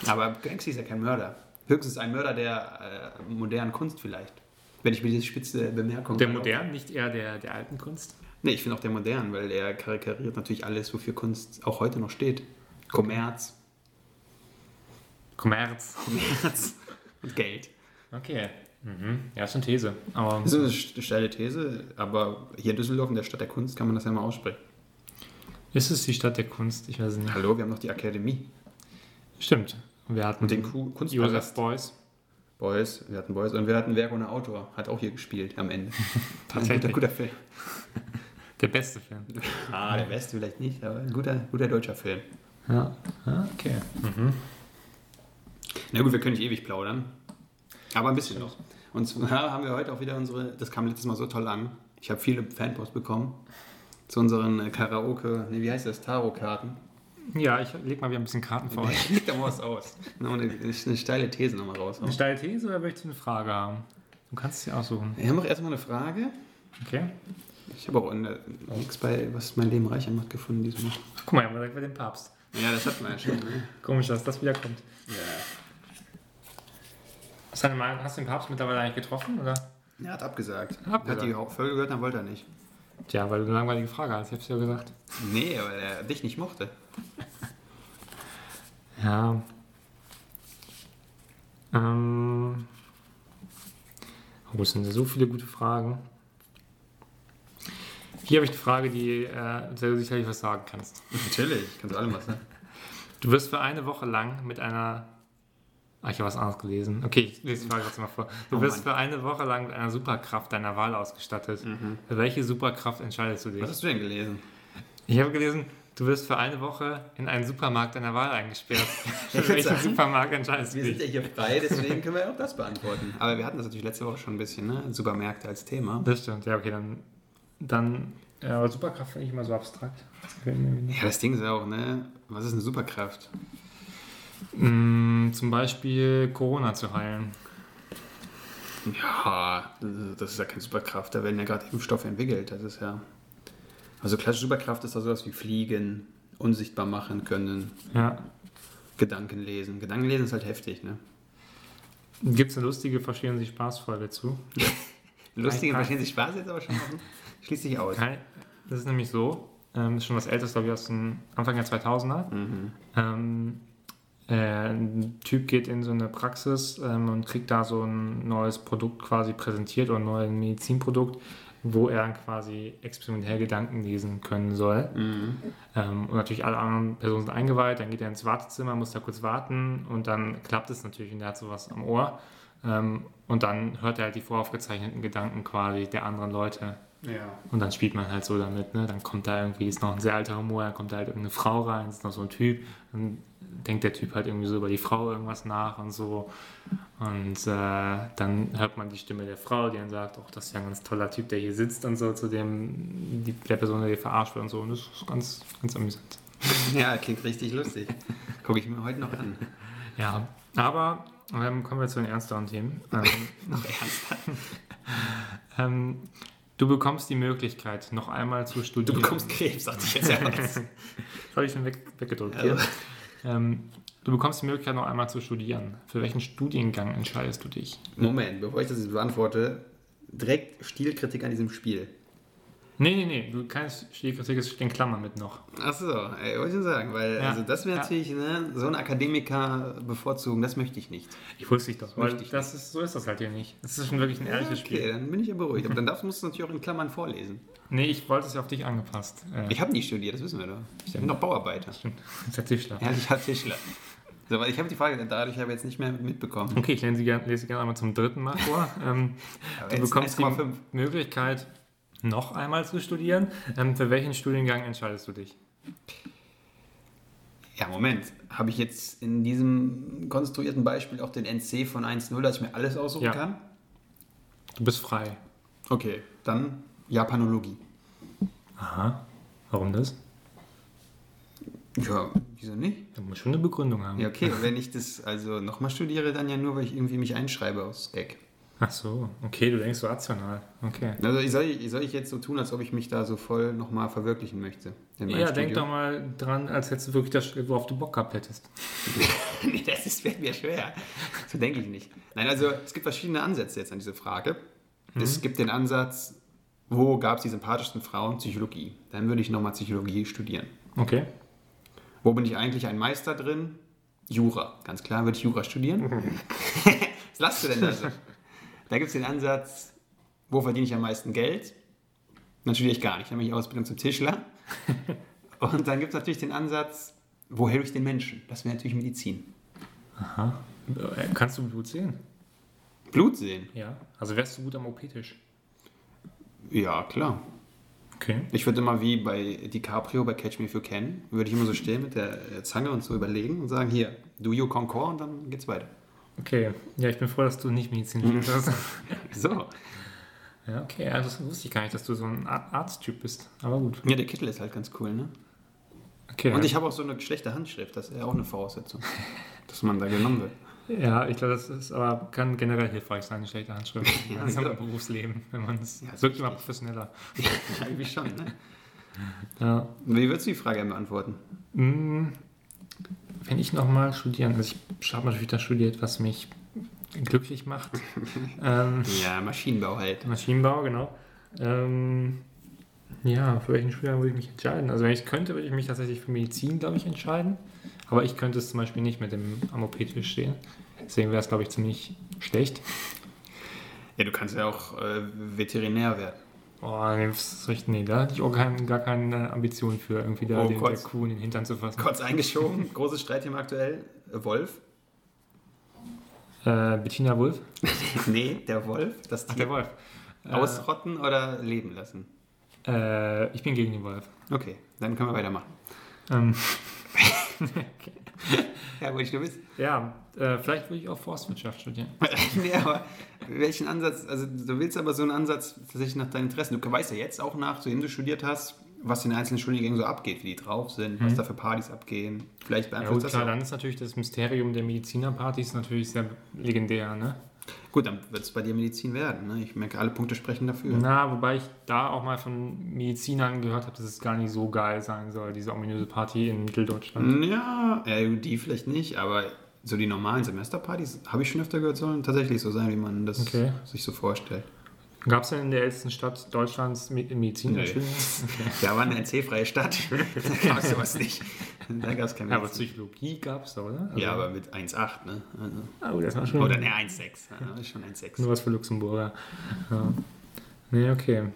A: Aber Banksy ist ja kein Mörder. Höchstens ein Mörder der äh, modernen Kunst vielleicht. Wenn ich mir diese spitze Bemerkung.
B: Der
A: erlaube.
B: modern, nicht eher der, der alten Kunst?
A: Nee, ich finde auch der modern, weil er karikariert natürlich alles, wofür Kunst auch heute noch steht. Kommerz,
B: Kommerz.
A: Kommerz und Geld.
B: Okay. Mhm. Ja, ist eine These. Aber
A: Das ist eine st- steile These, aber hier in Düsseldorf, in der Stadt der Kunst, kann man das ja mal aussprechen.
B: Ist es die Stadt der Kunst? Ich weiß nicht.
A: Hallo, wir haben noch die Akademie
B: Stimmt. Wir hatten
A: und den Ku-
B: Josef
A: Kunstpalast.
B: Beuys.
A: Boys, wir hatten Boys und wir hatten Werk ohne Autor, hat auch hier gespielt am Ende.
B: Tatsächlich.
A: Ein guter, guter Film.
B: Der beste Film.
A: Ah, der beste vielleicht nicht, aber ein guter, guter deutscher Film.
B: Ja. Ah, okay. Mhm.
A: Na gut, wir können nicht ewig plaudern, aber ein bisschen noch. Und zwar haben wir heute auch wieder unsere, das kam letztes Mal so toll an, ich habe viele Fanposts bekommen zu unseren äh, Karaoke, nee, wie heißt das, Tarotkarten.
B: Ja, ich leg mal wieder ein bisschen Karten vor euch.
A: Leg da mal was aus. Noch eine, eine steile These nochmal raus.
B: Eine steile These oder möchtest du eine Frage haben? Du kannst sie aussuchen.
A: Wir haben auch erstmal eine Frage.
B: Okay.
A: Ich habe auch äh, nichts bei, was mein Leben reicher macht, gefunden diesmal.
B: Guck mal, wir haben direkt bei dem Papst.
A: Ja, das hat man ja schon. Ne?
B: Komisch, dass das wieder kommt.
A: Ja.
B: Hast du, hast den Papst mittlerweile eigentlich getroffen? Oder?
A: Er hat abgesagt.
B: Abgesagt.
A: Hat die Folge gehört, dann wollte er nicht.
B: Tja, weil du eine langweilige Frage hast, ich hab's ja gesagt.
A: Nee, weil er dich nicht mochte.
B: Ja. Ähm. Oh, es sind so viele gute Fragen. Hier habe ich die Frage, die äh, du sicherlich was sagen kannst.
A: Natürlich, kannst du allem was, ne?
B: Du wirst für eine Woche lang mit einer. Ah, ich habe was anderes gelesen. Okay, ich lese die Frage trotzdem mal vor. Du
A: Oh
B: wirst für eine Woche lang mit einer Superkraft deiner Wahl ausgestattet. Für welche Superkraft entscheidest du dich?
A: Was hast du denn gelesen?
B: Ich habe gelesen, du wirst für eine Woche in einen Supermarkt deiner Wahl eingesperrt. Für welchen
A: sagen,
B: Supermarkt entscheidest du
A: Wir sind
B: dich?
A: ja hier frei, deswegen können wir auch das beantworten. Aber wir hatten das natürlich letzte Woche schon ein bisschen, ne? Supermärkte als Thema.
B: Das stimmt, ja, okay, dann. Dann. Ja, aber Superkraft finde ich immer so abstrakt. Das.
A: Ja, das Ding ist ja auch, ne? Was ist eine Superkraft?
B: Mm, zum Beispiel Corona zu heilen.
A: Ja, das ist ja keine Superkraft. Da werden ja gerade Impfstoffe entwickelt. Das ist ja. Also klassische Superkraft ist da sowas wie fliegen, unsichtbar machen können,
B: Ja.
A: Gedanken lesen. Gedanken lesen ist halt heftig, ne?
B: Gibt es eine lustige Verstehen Sie Spaß-Folge zu?
A: Lustige verstehen sich Spaß jetzt aber schon offen. Schließt sich aus.
B: Kein, das ist nämlich so, ähm, ist schon was älteres, glaube ich, aus dem Anfang der 2000er.
A: Mhm.
B: Ähm, äh, ein Typ geht in so eine Praxis ähm, und kriegt da so ein neues Produkt quasi präsentiert oder ein neues Medizinprodukt, wo er quasi experimentell Gedanken lesen können soll.
A: Mhm.
B: Ähm, und natürlich alle anderen Personen sind eingeweiht, dann geht er ins Wartezimmer, muss da kurz warten und dann klappt es natürlich und er hat sowas am Ohr. Ähm, und dann hört er halt die voraufgezeichneten Gedanken quasi der anderen Leute.
A: Ja.
B: Und dann spielt man halt so damit, ne? Dann kommt da irgendwie, ist noch ein sehr alter Humor, dann kommt da halt irgendeine Frau rein, ist noch so ein Typ, dann denkt der Typ halt irgendwie so über die Frau irgendwas nach und so. Und äh, dann hört man die Stimme der Frau, die dann sagt, oh, das ist ja ein ganz toller Typ, der hier sitzt und so, zu dem, die, der Person, der hier verarscht wird und so. Und das ist ganz, ganz amüsant.
A: Ja, klingt richtig lustig. Gucke ich mir heute noch an.
B: Ja, aber ähm, kommen wir zu den ernsteren Themen. Ähm,
A: Noch ernsthaft.
B: ähm, du bekommst die Möglichkeit, noch einmal zu
A: Du
B: studieren.
A: bekommst Krebs, sagte ich jetzt ja was.
B: Das habe ich schon weg, weggedrückt.
A: Also.
B: Hier. Ähm, du bekommst die Möglichkeit, noch einmal zu studieren. Für welchen Studiengang entscheidest du dich?
A: Moment, bevor ich das jetzt beantworte, direkt Stilkritik an diesem Spiel.
B: Nee, nee, nee, du kannst Stilkritik ist in Klammern mit noch.
A: Achso, ey, wollte ich schon sagen, weil
B: Ja.
A: also das wäre
B: Ja.
A: natürlich, ne, so einen Akademiker bevorzugen, das möchte ich nicht.
B: Ich wusste ich doch, weil
A: Möchte ich
B: das ist, so ist das halt hier nicht. Das ist schon wirklich ein ehrliches
A: okay,
B: Spiel.
A: dann bin ich ja beruhigt. Aber dann darfst, musst du natürlich auch in Klammern vorlesen.
B: Nee, ich wollte es ja auf dich angepasst. Äh,
A: Ich habe nie studiert, das wissen wir doch. Ich bin doch Bauarbeiter.
B: stimmt, das ist Tischler.
A: Ehrlicher Tischler. So, weil ich habe die Frage dadurch aber jetzt nicht mehr mitbekommen.
B: Okay, ich lese sie gerne, lese sie gerne einmal zum dritten Mal vor. ähm, du bekommst die
A: 1,5.
B: Möglichkeit, noch einmal zu studieren. Ähm, für welchen Studiengang entscheidest du dich?
A: Ja, Moment. Habe ich jetzt in diesem konstruierten Beispiel auch den NC von 1.0, dass ich mir alles aussuchen
B: Ja.
A: kann?
B: Du bist frei.
A: Okay, dann Japanologie.
B: Aha. Warum das?
A: Ja, wieso nicht?
B: Du musst schon eine Begründung haben.
A: Ja, okay, wenn ich das also nochmal studiere, dann ja nur, weil ich irgendwie mich einschreibe aus Gag.
B: Ach so, okay, du denkst so rational. Okay.
A: Also ich soll, ich, soll ich jetzt so tun, als ob ich mich da so voll nochmal verwirklichen möchte?
B: Ja, denk
A: Studium?
B: doch mal dran, als hättest du wirklich das, worauf du Bock gehabt hättest.
A: nee, das ist, fällt mir schwer. So denke ich nicht. Nein, also es gibt verschiedene Ansätze jetzt an diese Frage. Es gibt den Ansatz, wo gab es die sympathischsten Frauen? Psychologie. Dann würde ich nochmal Psychologie studieren.
B: Okay.
A: Wo bin ich eigentlich ein Meister drin? Jura, ganz klar, würde ich Jura studieren. Was lachst du denn da so? Da gibt es den Ansatz, wo verdiene ich am meisten Geld? Dann studiere ich gar nicht, dann mache ich Ausbildung zum Tischler. Und dann gibt es natürlich den Ansatz, wo helfe ich den Menschen? Das wäre natürlich Medizin.
B: Aha. Äh, Kannst du Blut sehen?
A: Blut sehen?
B: Ja. Also wärst du gut am OP-Tisch?
A: Ja, klar.
B: Okay.
A: Ich würde immer wie bei DiCaprio bei Catch Me If You Can, würde ich immer so stehen mit der Zange und so überlegen und sagen, hier, do you concord und dann geht's weiter.
B: Okay. Ja, ich bin froh, dass du nicht Medizin studierst.
A: So.
B: ja, okay. Ja, das wusste ich gar nicht, dass du so ein Ar- Arzttyp bist. Aber gut.
A: Ja, der Kittel ist halt ganz cool, ne?
B: Okay.
A: Und ich habe auch so eine schlechte Handschrift, das ist ja auch eine Voraussetzung, dass man da genommen wird.
B: Ja, ich glaube, das ist aber kann generell hilfreich sein, eine schlechte Handschrift.
A: Ja,
B: also
A: so.
B: im Berufsleben, wenn man es
A: Ja,
B: wirkt immer professioneller.
A: Ja, irgendwie schon, ne?
B: Ja.
A: Wie würdest du die Frage beantworten?
B: Wenn ich nochmal studieren, also ich habe natürlich das studiert, was mich glücklich macht. ähm,
A: Ja, Maschinenbau halt.
B: Maschinenbau, genau. Ähm, ja, für welchen Studiengang würde ich mich entscheiden? Also wenn ich könnte, würde ich mich tatsächlich für Medizin, glaube ich, entscheiden. Aber ich könnte es zum Beispiel nicht mit dem am OP-Tisch stehen. Deswegen wäre es, glaube ich, ziemlich schlecht.
A: Ja, du kannst ja auch äh, Veterinär werden.
B: Oh, nee, das ist richtig, nee, da hatte ich auch kein, gar keine Ambition für, irgendwie da
A: Oh,
B: den, der
A: kurz.
B: Kuh in den Hintern zu fassen.
A: Kurz eingeschoben, großes Streitthema aktuell. Äh, Wolf?
B: Äh, Bettina Wulff?
A: nee, der Wolf. Das
B: Ach,
A: Tier
B: der Wolf.
A: ausrotten oder leben lassen?
B: Äh, ich bin gegen den Wolf.
A: Okay, dann können wir weitermachen.
B: Ähm,
A: Ja, wo ich du bist.
B: ja, äh, vielleicht würde ich auch Forstwirtschaft studieren.
A: nee, aber welchen Ansatz, also du willst aber so einen Ansatz tatsächlich nach deinen Interessen. Du weißt ja jetzt auch nach, zu dem du studiert hast, was in den einzelnen Studiengängen so abgeht, wie die drauf sind, was da für Partys abgehen. Vielleicht
B: Ja, gut,
A: beeinflusst
B: klar,
A: das auch.
B: dann ist natürlich das Mysterium der Medizinerpartys natürlich sehr legendär, ne?
A: Gut, dann wird es bei dir Medizin werden. Ne? Ich merke, alle Punkte sprechen dafür.
B: Na, wobei ich da auch mal von Medizinern gehört habe, dass es gar nicht so geil sein soll, diese ominöse Party in Mitteldeutschland.
A: Ja, äh, die vielleicht nicht, aber so die normalen Semesterpartys, habe ich schon öfter gehört, sollen tatsächlich so sein, wie man das
B: Okay.
A: sich so vorstellt.
B: Gab es denn in der ältesten Stadt Deutschlands Me- Medizin?
A: Nee.
B: Okay.
A: Da war eine NC-freie Stadt, da gab es sowas nicht. Da gab es keine
B: Ja, aber. Psychologie gab es da, oder? Also-
A: Ja, aber mit 1,8, ne? Also,
B: Oh, das war schon
A: oder ne, 1,6. Ja, ist schon 1,6.
B: nur was für Luxemburger. Ja. Nee, okay.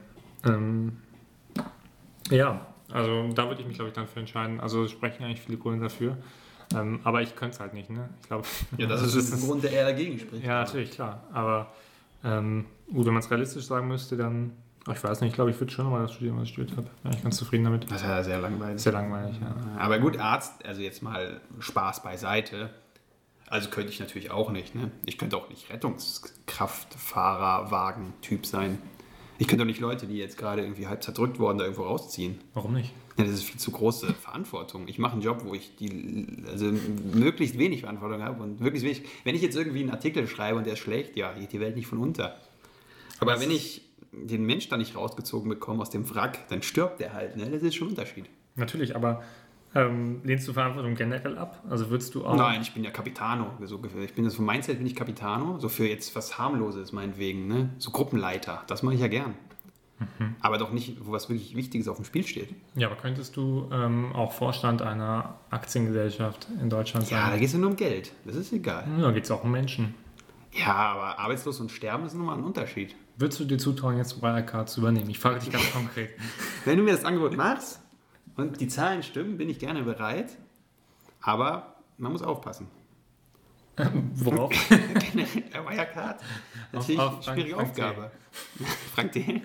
B: Ähm, ja, also da würde ich mich, glaube ich, dann für entscheiden. Also sprechen eigentlich viele Gründe dafür. Ähm, aber ich könnte es halt nicht, ne? Ich glaube.
A: Ja, das ist ein Grund, der eher dagegen spricht.
B: Ja, natürlich, klar. Aber ähm, gut, wenn man es realistisch sagen müsste, dann, ich weiß nicht, ich glaube, ich würde schon nochmal das studieren, was ich studiert habe. Bin ich ganz zufrieden damit.
A: Das ist ja sehr langweilig.
B: Sehr langweilig, ja.
A: Aber gut, Arzt, also jetzt mal Spaß beiseite. Also könnte ich natürlich auch nicht. Ne? Ich könnte auch nicht Rettungskraftfahrer, Wagen-Typ sein. Ich könnte auch nicht Leute, die jetzt gerade irgendwie halb zerdrückt worden, da irgendwo rausziehen.
B: Warum nicht?
A: Ja, das ist viel zu große Verantwortung. Ich mache einen Job, wo ich die, also möglichst wenig Verantwortung habe und möglichst wenig. Wenn ich jetzt irgendwie einen Artikel schreibe und der ist schlecht, ja, geht die Welt nicht von unter. Aber wenn ich den Mensch da nicht rausgezogen bekomme aus dem Wrack, dann stirbt der halt. Ne? Das ist schon ein Unterschied.
B: Natürlich, aber ähm, lehnst du Verantwortung generell ab? Also würdest du auch.
A: Nein, ich bin ja Capitano. So, ich bin das vom Mindset bin ich Capitano. So für jetzt was harmloses meinetwegen, ne? So Gruppenleiter, das mache ich ja gern. Aber doch nicht, wo was wirklich Wichtiges auf dem Spiel steht.
B: Ja, aber könntest du ähm, auch Vorstand einer Aktiengesellschaft in Deutschland
A: Ja, da
B: sein?
A: geht es ja nur um Geld. Das ist egal.
B: Ja, da geht es auch um Menschen.
A: Ja, aber arbeitslos und sterben ist nochmal ein Unterschied.
B: Würdest du dir zutrauen, jetzt Wirecard zu übernehmen? Ich frage dich ganz konkret.
A: Wenn du mir das Angebot machst und die Zahlen stimmen, bin ich gerne bereit. Aber man muss aufpassen.
B: Worauf?
A: Wirecard, natürlich
B: Auf- auf
A: schwierige
B: Frank
A: Aufgabe. Frank D.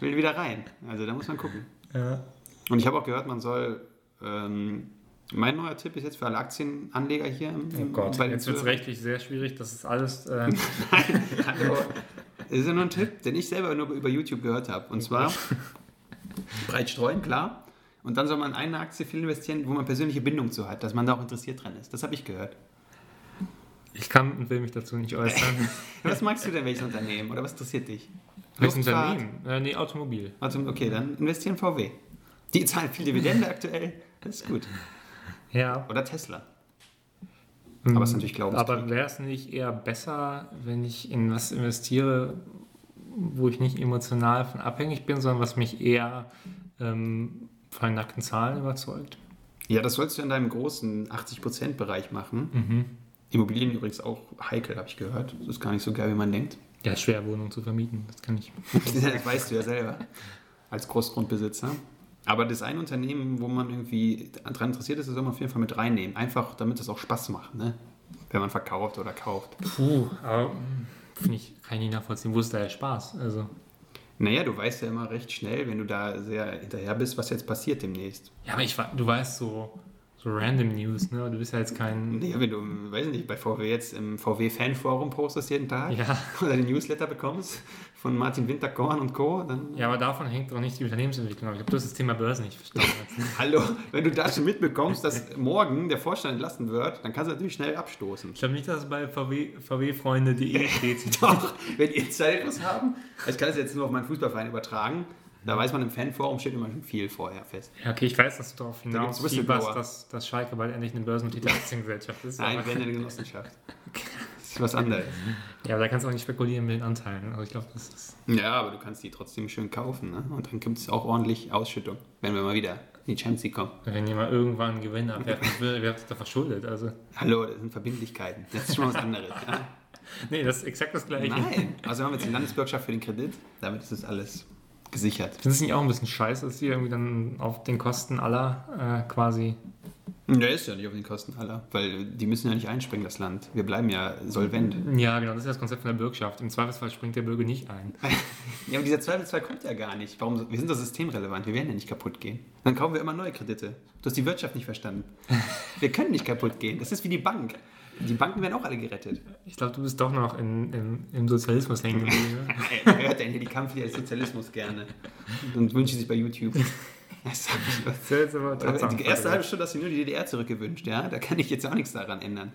A: will wieder rein. Also da muss man gucken.
B: ja.
A: Und ich habe auch gehört, man soll. Ähm, mein neuer Tipp ist jetzt für alle Aktienanleger hier. Im,
B: Oh Gott, jetzt wird es rechtlich sehr schwierig. Das ist alles. Äh,
A: Hallo. Das ist ja nur ein Tipp, den ich selber nur über YouTube gehört habe. Und zwar breit streuen, klar. Und dann soll man in eine Aktie viel investieren, wo man persönliche Bindung zu hat, dass man da auch interessiert dran ist. Das habe ich gehört.
B: ich kann und will mich dazu nicht äußern.
A: Was magst du denn, welches Unternehmen? Oder was interessiert dich?
B: Welches? Unternehmen? Äh, nee, Automobil.
A: Okay, dann investieren VW. Die zahlen viel Dividende aktuell. Das ist gut.
B: Ja.
A: Oder Tesla. Aber es ist natürlich Glaubenskrieg.
B: Aber wäre es nicht eher besser, wenn ich in was investiere, wo ich nicht emotional von abhängig bin, sondern was mich eher ähm, von nackten Zahlen überzeugt?
A: Ja, das sollst du in deinem großen 80%-Bereich machen.
B: Mhm.
A: Immobilien übrigens auch heikel, habe ich gehört. Das ist gar nicht so geil, wie man denkt.
B: Ja, schwer, Wohnungen zu vermieten. Das kann ich.
A: das weißt du ja selber als Großgrundbesitzer. Aber das ein Unternehmen, wo man irgendwie daran interessiert ist, das soll man auf jeden Fall mit reinnehmen. Einfach, damit es auch Spaß macht, ne? wenn man verkauft oder kauft.
B: Puh, aber finde ich, kann ich nicht nachvollziehen. Wo ist da der Spaß? Also,
A: Naja, du weißt ja immer recht schnell, wenn du da sehr hinterher bist, was jetzt passiert demnächst.
B: ja, aber ich, du weißt so, so random News, ne? Du bist ja jetzt kein.
A: Nee, wenn du, weiß nicht, bei VW jetzt im VW-Fanforum postest jeden Tag
B: Ja.
A: oder den Newsletter bekommst von Martin Winterkorn und Co., dann
B: Ja, aber davon hängt doch nicht die Unternehmensentwicklung ab. Ich habe bloß das Thema Börse nicht verstanden.
A: Hallo, wenn du da schon mitbekommst, dass morgen der Vorstand entlassen wird, dann kannst du natürlich schnell abstoßen.
B: Ich glaube nicht, dass es bei VW, VW-Freunde.de steht.
A: Doch, wenn ihr Zeit etwas haben, ich kann es jetzt nur auf meinen Fußballverein übertragen, da weiß man im Fanforum steht immer schon viel vorher fest.
B: Ja, okay, ich weiß, dass du darauf hinaus was, dass, dass Schalke bald endlich eine börsennotierte Aktiengesellschaft ist.
A: Nein, wenn eine Genossenschaft. Das ist was anderes.
B: ja, aber da kannst du auch nicht spekulieren mit den Anteilen. Also ich glaube, das ist.
A: Ja, aber du kannst die trotzdem schön kaufen. Ne? Und dann gibt es auch ordentlich Ausschüttung, wenn wir mal wieder in die Champions League kommen.
B: Wenn jemand irgendwann einen Gewinn abwerfen will, wer hat da verschuldet? Also,
A: Hallo, das sind Verbindlichkeiten. Das ist schon was anderes. Ja?
B: nee, das ist exakt das Gleiche.
A: Nein, also haben wir jetzt die Landesbürgschaft für den Kredit, damit ist das alles gesichert.
B: Findest du nicht auch ein bisschen scheiße, dass die irgendwie dann auf den Kosten aller äh, quasi.
A: Der ist ja nicht auf den Kosten aller, weil die müssen ja nicht einspringen, das Land. Wir bleiben ja solvent.
B: Ja, genau, das ist das Konzept von der Bürgschaft. Im Zweifelsfall springt der Bürger nicht ein.
A: Ja, aber dieser Zweifelsfall kommt ja gar nicht. Warum? Wir sind doch systemrelevant, wir werden ja nicht kaputt gehen. Dann kaufen wir immer neue Kredite. Du hast die Wirtschaft nicht verstanden. Wir können nicht kaputt gehen. Das ist wie die Bank. Die Banken werden auch alle gerettet.
B: Ich glaube, du bist doch noch in, im, im Sozialismus hängen geblieben.
A: Wer hört denn hier die Kampflieder des Sozialismus gerne? Und wünscht sich bei YouTube. Das
B: ist aber Tatsachen-
A: Die erste halbe Stunde hast du nur die DDR zurückgewünscht, ja? Da kann ich jetzt auch nichts daran ändern.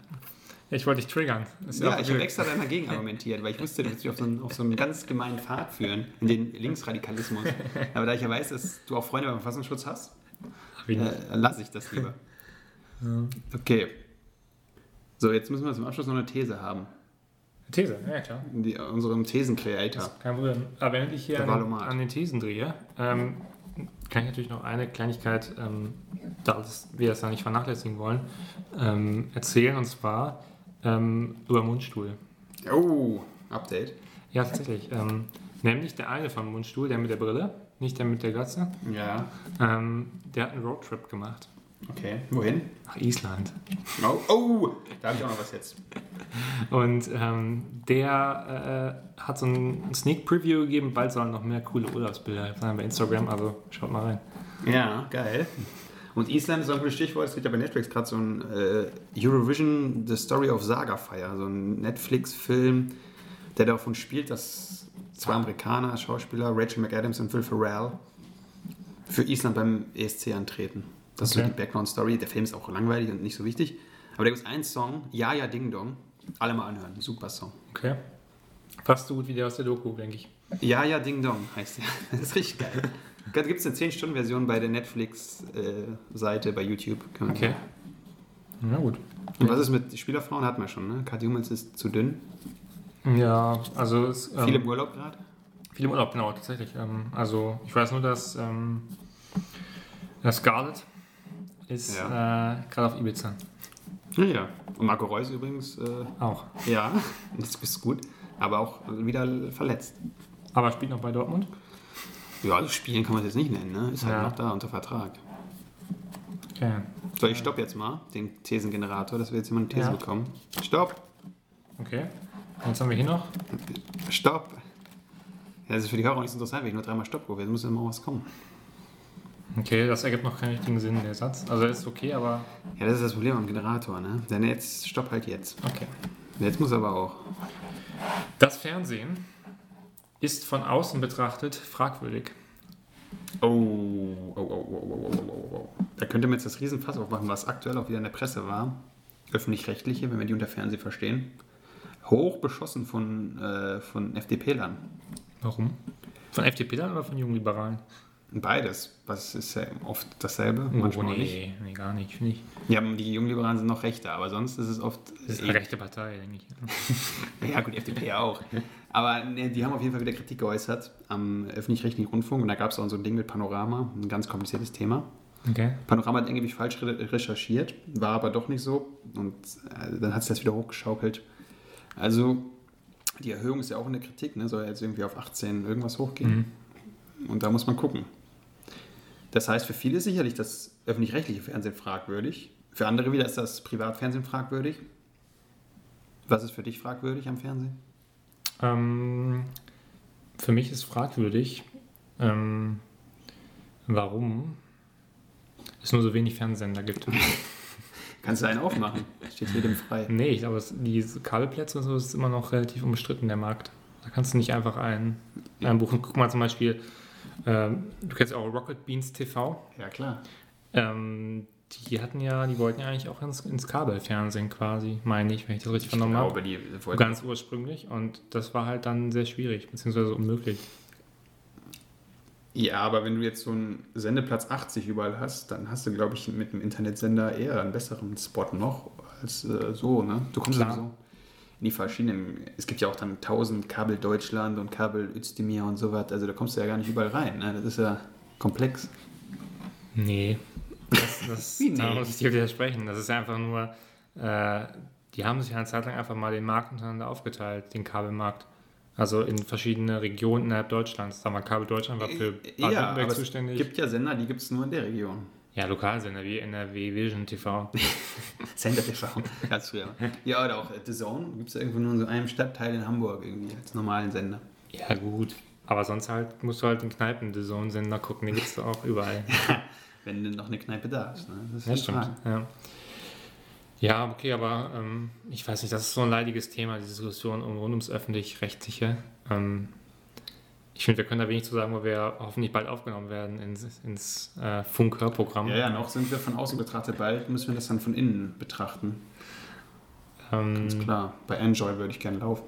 B: Ja, ich wollte dich triggern. Das ist
A: Ja,
B: auch
A: ich habe extra dann dagegen argumentiert, weil ich wusste, du willst mich auf so, einen, auf so einen ganz gemeinen Pfad führen, in den Linksradikalismus. Aber da ich ja weiß, dass du auch Freunde beim Verfassungsschutz hast, äh, lasse ich das lieber. Okay. So, jetzt müssen wir zum Abschluss noch eine These haben.
B: These, ja klar.
A: Die, unserem Thesen-Creator.
B: Kein Problem. Aber wenn ich hier an, an den Thesen drehe, ähm, kann ich natürlich noch eine Kleinigkeit, ähm, da wir das ja nicht vernachlässigen wollen, ähm, erzählen. Und zwar ähm, über Mundstuhl.
A: Oh, Update.
B: Ja, tatsächlich. Ähm, nämlich der eine vom Mundstuhl, der mit der Brille, nicht der mit der Glatze.
A: Ja,
B: Ähm, der hat einen Roadtrip gemacht.
A: Okay. Wohin?
B: Nach Island.
A: Oh, oh da habe ich auch noch was jetzt.
B: Und ähm, der äh, hat so ein Sneak Preview gegeben. Bald sollen noch mehr coole Urlaubsbilder sein bei Instagram. Also schaut mal rein.
A: Ja, geil. Und Island ist auch ein gutes Stichwort. Es gibt ja bei Netflix gerade so ein äh, Eurovision The Story of Saga Fire, so ein Netflix-Film, der davon spielt, dass zwei Amerikaner, Schauspieler, Rachel McAdams und Will Ferrell, für Island beim ESC antreten. Das ist so
B: Okay.
A: die Background-Story. Der Film ist auch langweilig und nicht so wichtig. Aber da gibt es einen Song, Ja, ja, Ding Dong. Alle mal anhören. Super Song.
B: Okay. Fast so gut wie der aus der Doku, denke ich.
A: Ja, ja, Ding Dong heißt der. Das ist richtig geil. Da gibt es eine 10-Stunden-Version bei der Netflix-Seite bei YouTube.
B: Okay. Na gut.
A: Und was ist mit Spielerfrauen? Hatten wir schon, ne? Kathi Hummels ist zu dünn.
B: Ja, also es, ähm,
A: Viel im Urlaub gerade.
B: viel im Urlaub, genau, tatsächlich. Ähm, also ich weiß nur, dass ähm, das Scarlett ist äh, gerade auf Ibiza.
A: Ja, ja. Und Marco Reus übrigens, äh,
B: Auch.
A: ja, das ist gut. Aber auch wieder verletzt.
B: Aber spielt noch bei Dortmund.
A: Ja, also spielen kann man es jetzt nicht nennen, ne? Ist halt
B: Ja.
A: noch da unter Vertrag.
B: Okay.
A: So, ich stopp jetzt mal den Thesengenerator, dass wir jetzt immer eine These
B: Ja.
A: bekommen. Stopp!
B: Okay. Jetzt haben wir hier noch.
A: Stopp! Ja, das ist für die Hörer nicht so interessant, wenn ich nur dreimal Stopp rufe. Jetzt muss immer was kommen.
B: Okay, das ergibt noch keinen richtigen Sinn, der Satz. Also er ist okay, aber.
A: Ja, das ist das Problem am Generator, ne? Denn jetzt, stopp halt jetzt.
B: Okay.
A: Jetzt muss aber auch.
B: Das Fernsehen ist von außen betrachtet fragwürdig.
A: Oh, oh, oh, oh, oh, oh, oh, oh. Da könnte man jetzt das Riesenfass aufmachen, was aktuell auch wieder in der Presse war. Öffentlich-rechtliche, wenn wir die unter Fernsehen verstehen. Hoch beschossen von, äh, von FDP-Lern.
B: Warum? Von FDP dann oder von Jungliberalen?
A: Beides. Was ist ja oft dasselbe,
B: Oh,
A: manchmal auch nicht.
B: nee, nee, gar nicht, finde ich.
A: Ja, die Jungliberalen sind noch rechter, aber sonst ist es oft.
B: Das ist eine rechte Partei, denke ich.
A: Ja, gut, die FDP auch. Aber ne, die haben auf jeden Fall wieder Kritik geäußert am öffentlich-rechtlichen Rundfunk und da gab es auch so ein Ding mit Panorama, ein ganz kompliziertes Thema.
B: Okay.
A: Panorama hat angeblich falsch re recherchiert, war aber doch nicht so. Und äh, dann hat sich das wieder hochgeschaukelt. Also, die Erhöhung ist ja auch in der Kritik, ne? soll jetzt irgendwie auf 18 irgendwas hochgehen. Und da muss man gucken. Das heißt, für viele ist sicherlich das öffentlich-rechtliche Fernsehen fragwürdig. Für andere wieder ist das Privatfernsehen fragwürdig. Was ist für dich fragwürdig am Fernsehen?
B: Ähm, für mich ist fragwürdig, ähm, warum es nur so wenig Fernsehsender gibt.
A: Kannst du einen aufmachen? Steht jedem frei.
B: nee, ich glaube, die Kabelplätze und so ist immer noch relativ umstritten, der Markt. Da kannst du nicht einfach einen, einen buchen. Guck mal zum Beispiel, ähm, du kennst auch Rocket Beans TV.
A: Ja, klar.
B: Ähm, die hatten ja, die wollten ja eigentlich auch ins, ins Kabelfernsehen quasi, meine ich, wenn ich das richtig
A: Ich
B: vernommen habe.
A: die wollten
B: Ganz ursprünglich. Und das war halt dann sehr schwierig, beziehungsweise unmöglich.
A: Ja, aber wenn du jetzt so einen Sendeplatz 80 überall hast, dann hast du, glaube ich, mit dem Internetsender eher einen besseren Spot noch als äh, so, ne? Du kommst
B: Klar.
A: sowieso in die verschiedenen, es gibt ja auch dann 1000 Kabel Deutschland und Kabel Özdemir und so was, also da kommst du ja gar nicht überall rein, ne? Das ist ja komplex.
B: Nee. Das, das,
A: nee?
B: Da muss ich dir widersprechen. Das ist einfach nur, äh, die haben sich eine Zeit lang einfach mal den Markt untereinander aufgeteilt, den Kabelmarkt. Also in verschiedene Regionen innerhalb Deutschlands. Da war Kabel Deutschland war für
A: Äh, ja,
B: Baden-Württemberg
A: es
B: zuständig.
A: gibt ja Sender, die gibt es nur in der Region.
B: Ja, Lokalsender wie NRW Vision TV.
A: Sender TV, ganz früher. Ja, oder auch The Zone, gibt es irgendwo nur in so einem Stadtteil in Hamburg irgendwie als normalen Sender.
B: ja, gut. Aber sonst halt musst du halt in Kneipen The Zone-Sender gucken. Den gibt es auch überall.
A: Wenn denn noch eine Kneipe da ist. Ne? Das ist
B: Ja, stimmt. Ja. ja, okay, aber ähm, ich weiß nicht, das ist so ein leidiges Thema, die Diskussion um, rund ums Öffentlich-Rechtliche. Ähm, ich finde, wir können da wenig zu sagen, weil wir hoffentlich bald aufgenommen werden ins, ins äh, Funk-Hörprogramm.
A: Ja, ja, noch sind wir von außen betrachtet, bald müssen wir das dann von innen betrachten. Ganz
B: Ähm,
A: klar. Bei Enjoy würde ich gerne laufen.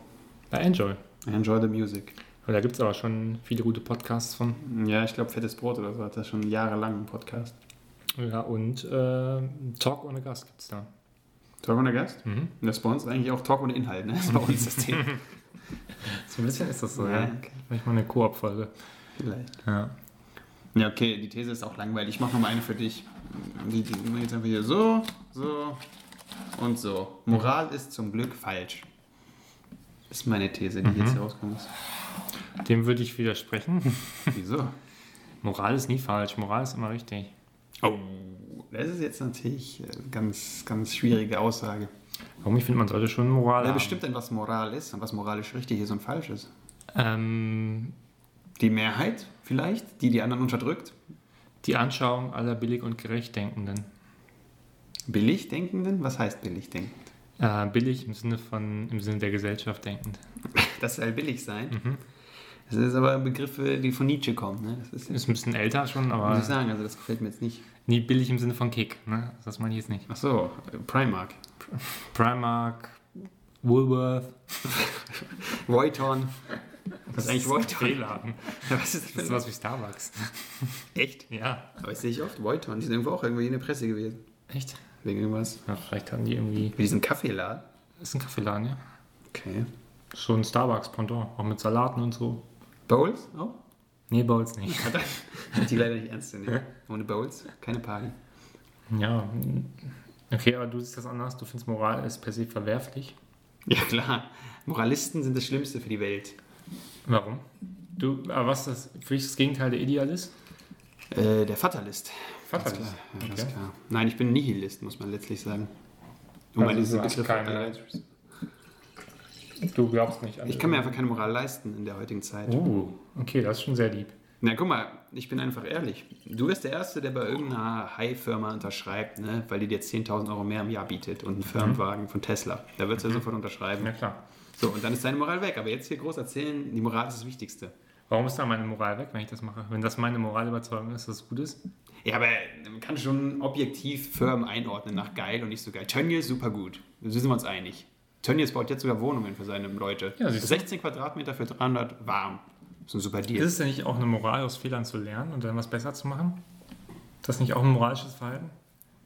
B: bei Enjoy.
A: Enjoy the Music.
B: Da gibt es aber schon viele gute Podcasts von.
A: Ja, ich glaube, Fettes Brot oder so hat das schon jahrelang einen Podcast.
B: Ja, und äh, Talk ohne Gast gibt es da.
A: Talk ohne Gast?
B: Mhm.
A: Und das ist bei uns eigentlich auch Talk ohne Inhalt, ne? Das ist bei uns das Thema.
B: So ein bisschen ist das so,
A: Ja,
B: ja.
A: okay.
B: Manchmal eine Koop-Folge.
A: Vielleicht.
B: Ja.
A: Ja, okay, die These ist auch langweilig. Ich mache nochmal eine für dich. Die, die, jetzt einfach hier so, so und so. Moral ist zum Glück falsch. Das ist meine These, die jetzt hier rauskommt.
B: Dem würde ich widersprechen.
A: Wieso?
B: Moral ist nie falsch, Moral ist immer richtig.
A: Oh, das ist jetzt natürlich eine ganz, ganz schwierige Aussage.
B: Warum? Ich finde, man sollte schon Moral
A: Wer
B: haben.
A: bestimmt denn, was Moral ist und was moralisch richtig ist und falsch ist?
B: Ähm,
A: Die Mehrheit vielleicht, die die anderen unterdrückt?
B: die Anschauung aller billig und gerecht Denkenden.
A: Billig Denkenden? Was heißt billig denkend?
B: Äh, billig im Sinne von, im Sinne der Gesellschaft denkend.
A: Das soll billig sein.
B: Mhm.
A: Das ist aber Begriffe, die von Nietzsche kommen. Ne? Das ist,
B: Ist ein bisschen älter schon,
A: muss
B: aber
A: ich sagen, also das gefällt mir jetzt nicht.
B: nie billig im Sinne von Kick. Ne? Das meine ich jetzt nicht.
A: Ach so, Primark.
B: Primark, Woolworth.
A: Voiton. Was ist eigentlich Voiton?
B: Fehlladen.
A: Was ist das
B: Das ist was wie Starbucks.
A: Echt?
B: Ja.
A: Aber das sehe ich oft. Voiton. Die sind irgendwo auch irgendwie in der Presse gewesen.
B: Echt?
A: Wegen irgendwas.
B: Ja, vielleicht haben die irgendwie.
A: Wie diesen Kaffeeladen.
B: Das ist ein Kaffeeladen, ja.
A: Okay.
B: So ein Starbucks-Pendant. Auch mit Salaten und so.
A: Bowls? auch?
B: Nee, Bowls nicht.
A: Dann- die leider nicht ernst zu nehmen. Ohne Bowls keine Party.
B: Ja. Okay, aber du siehst das anders. Du findest Moral ist per se verwerflich.
A: Ja, klar. Moralisten sind das Schlimmste für die Welt.
B: Warum? Du, aber was ist das für dich das Gegenteil der Idealist?
A: Äh, der Fatalist. Ganz
B: Fatalist.
A: klar. Ja, ganz
B: Okay.
A: klar. Nein, ich bin Nihilist, muss man letztlich sagen. Um
B: Also
A: diese Begriffe
B: keine- Du glaubst nicht an
A: Ich kann mir einfach keine Moral leisten in der heutigen Zeit.
B: Uh, okay, das ist schon sehr lieb.
A: Na, guck mal, ich bin einfach ehrlich. Du bist der Erste, der bei irgendeiner High-Firma unterschreibt, ne, weil die dir 10.000 Euro mehr im Jahr bietet und einen Firmenwagen von Tesla. Da wird du ja sofort unterschreiben.
B: Ja klar.
A: So, und dann ist deine Moral weg. Aber jetzt hier groß erzählen, die Moral ist das Wichtigste.
B: Warum ist da meine Moral weg, wenn ich das mache? Wenn das meine Moralüberzeugung ist, dass es gut ist?
A: Ja, aber man kann schon objektiv Firmen einordnen nach geil und nicht so geil. Tönnies super gut. Da sind wir uns einig. Tönnies baut jetzt sogar Wohnungen für seine Leute.
B: Ja, siehst du.
A: 16 Quadratmeter für 300 warm. Das ist ein super Deal.
B: Ist es denn nicht auch eine Moral, aus Fehlern zu lernen und dann was besser zu machen? Das nicht auch ein moralisches Verhalten?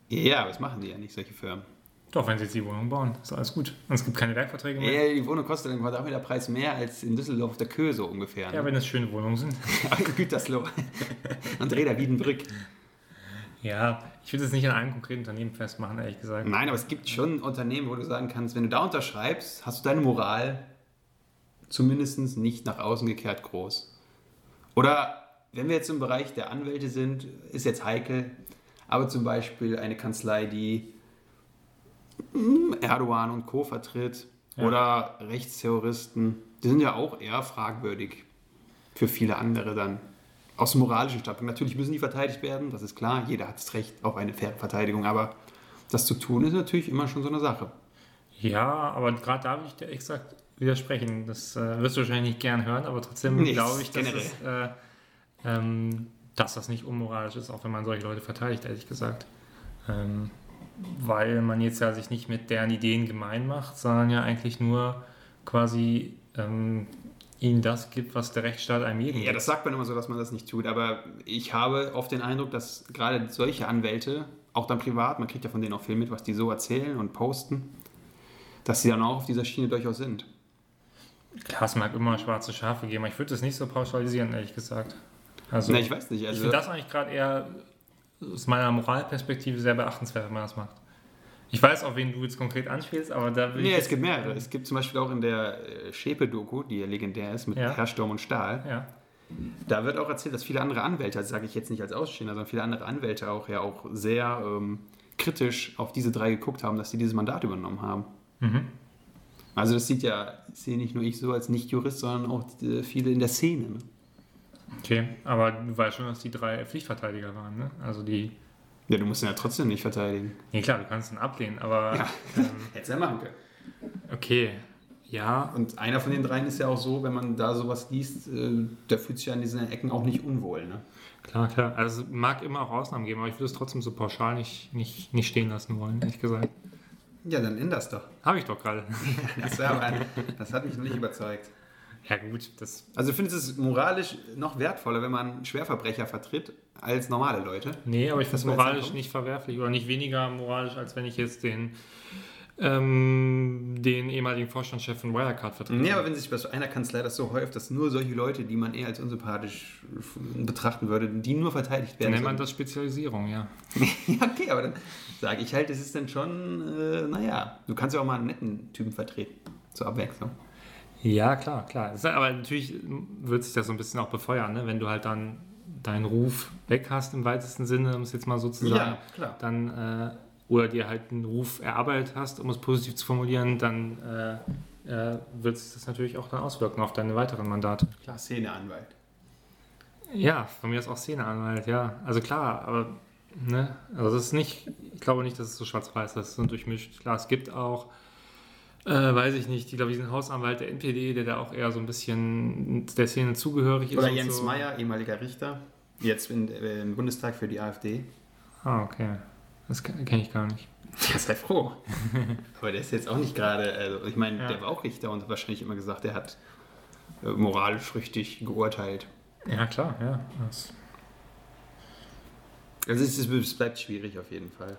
A: ja, aber das machen die ja nicht, solche Firmen.
B: Doch, wenn sie jetzt die Wohnung bauen, ist alles gut. Und es gibt keine Werkverträge mehr.
A: Ja, die Wohnung kostet im Quadratmeterpreis mehr als in Düsseldorf auf der Köhe so ungefähr.
B: Ja,
A: Ne?
B: wenn es schöne Wohnungen sind.
A: in Gütersloh. und Reda Wiedenbrück.
B: Ja, ich würde es nicht an einem konkreten Unternehmen festmachen, ehrlich gesagt.
A: Nein, aber es gibt schon Unternehmen, wo du sagen kannst, wenn du da unterschreibst, hast du deine Moral zumindest nicht nach außen gekehrt groß. Oder wenn wir jetzt im Bereich der Anwälte sind, ist jetzt heikel, aber zum Beispiel eine Kanzlei, die hm, Erdogan und Co. vertritt
B: Ja.
A: oder Rechtsterroristen, die sind ja auch eher fragwürdig für viele andere dann. Aus moralischen Standpunkt. Natürlich müssen die verteidigt werden, das ist klar. Jeder hat das Recht auf eine faire Verteidigung, aber das zu tun ist natürlich immer schon so eine Sache.
B: Ja, aber gerade da würde ich dir exakt widersprechen. Das äh, wirst du wahrscheinlich nicht gern hören, aber trotzdem
A: Nee,
B: glaube ich, dass, es, äh, ähm, dass das nicht unmoralisch ist, auch wenn man solche Leute verteidigt, ehrlich gesagt. Ähm, weil man jetzt ja sich nicht mit deren Ideen gemein macht, sondern ja eigentlich nur quasi ähm, ihnen das gibt, was der Rechtsstaat einem jeden
A: Ja,
B: gibt.
A: das sagt man immer so, dass man das nicht tut, aber ich habe oft den Eindruck, dass gerade solche Anwälte, auch dann privat, man kriegt ja von denen auch viel mit, was die so erzählen und posten, dass sie dann auch auf dieser Schiene durchaus sind.
B: Klar, es mag immer schwarze Schafe geben, aber ich würde das nicht so pauschalisieren, ehrlich gesagt. Also,
A: Na, ich weiß nicht.
B: ich
A: Also,
B: finde das eigentlich gerade eher aus meiner Moralperspektive sehr beachtenswert, wenn man das macht. Ich weiß auch, wen du jetzt konkret anspielst, aber da will
A: nee,
B: ich.
A: es gibt mehrere. Es gibt zum Beispiel auch in der äh, Schäpe-Doku, die ja legendär ist, mit
B: Ja.
A: Herr Sturm und Stahl,
B: Ja,
A: da wird auch erzählt, dass viele andere Anwälte, das sage ich jetzt nicht als Ausstehender, sondern viele andere Anwälte auch ja auch sehr ähm, kritisch auf diese drei geguckt haben, dass sie dieses Mandat übernommen haben.
B: Mhm.
A: Also das sieht ja, sehe nicht nur ich so als Nicht-Jurist, sondern auch äh, viele in der Szene. Ne?
B: okay. Aber du weißt schon, dass die drei Pflichtverteidiger waren, ne? Also die.
A: Ja, du musst ihn ja trotzdem nicht verteidigen.
B: Nee, klar, du kannst ihn ablehnen, aber.
A: Ja.
B: Ähm,
A: Hättest du ja machen können.
B: okay. Ja,
A: Und einer von den dreien ist ja auch so, wenn man da sowas liest, äh, der fühlt sich ja an diesen Ecken auch nicht unwohl. Ne?
B: klar, klar. Also es mag immer auch Ausnahmen geben, aber ich würde es trotzdem so pauschal nicht, nicht, nicht stehen lassen wollen, ehrlich gesagt.
A: Ja, dann änder's doch.
B: Habe ich doch gerade.
A: Das, das hat mich noch nicht überzeugt.
B: Ja, gut, das.
A: Also ich finde es moralisch noch wertvoller, wenn man Schwerverbrecher vertritt, als normale Leute.
B: Nee, aber ich finde es moralisch nicht verwerflich oder nicht weniger moralisch, als wenn ich jetzt den, ähm, den ehemaligen Vorstandschef von Wirecard vertrete.
A: Nee, aber wenn sich bei so einer Kanzlei das so häuft, dass nur solche Leute, die man eher als unsympathisch betrachten würde, die nur verteidigt
B: Dann
A: werden.
B: nennt man das Spezialisierung, ja.
A: Ja, okay, aber dann sage ich halt, das ist dann schon, äh, naja, du kannst ja auch mal einen netten Typen vertreten, zur Abwechslung.
B: Ja, klar, klar. Aber natürlich wird sich das so ein bisschen auch befeuern, ne? wenn du halt dann deinen Ruf weg hast im weitesten Sinne, um es jetzt mal so zu sagen.
A: klar.
B: Dann, äh, oder dir halt einen Ruf erarbeitet hast, um es positiv zu formulieren, dann äh, äh, wird sich das natürlich auch dann auswirken auf deine weiteren Mandate.
A: Klar, Szeneanwalt.
B: Ja, von mir ist auch Szeneanwalt, ja. Also klar, aber ne, also das ist nicht, ich glaube nicht, dass es so schwarz-weiß ist, das ist so durchmischt. Klar, es gibt auch, äh, weiß ich nicht, ich glaube, diesen Hausanwalt der NPD, der da auch eher so ein bisschen der Szene zugehörig ist.
A: Oder
B: und
A: Jens
B: so.
A: Meyer, ehemaliger Richter, jetzt in, äh, im Bundestag für die AfD.
B: Ah, okay. Das kenne ich gar nicht.
A: Ja, sei froh. Aber der ist jetzt auch nicht gerade, also ich meine,
B: Ja.
A: der war auch Richter und hat wahrscheinlich immer gesagt, der hat äh, moralisch richtig geurteilt.
B: Ja, klar, ja. Das,
A: Also es, ist, es bleibt schwierig auf jeden Fall.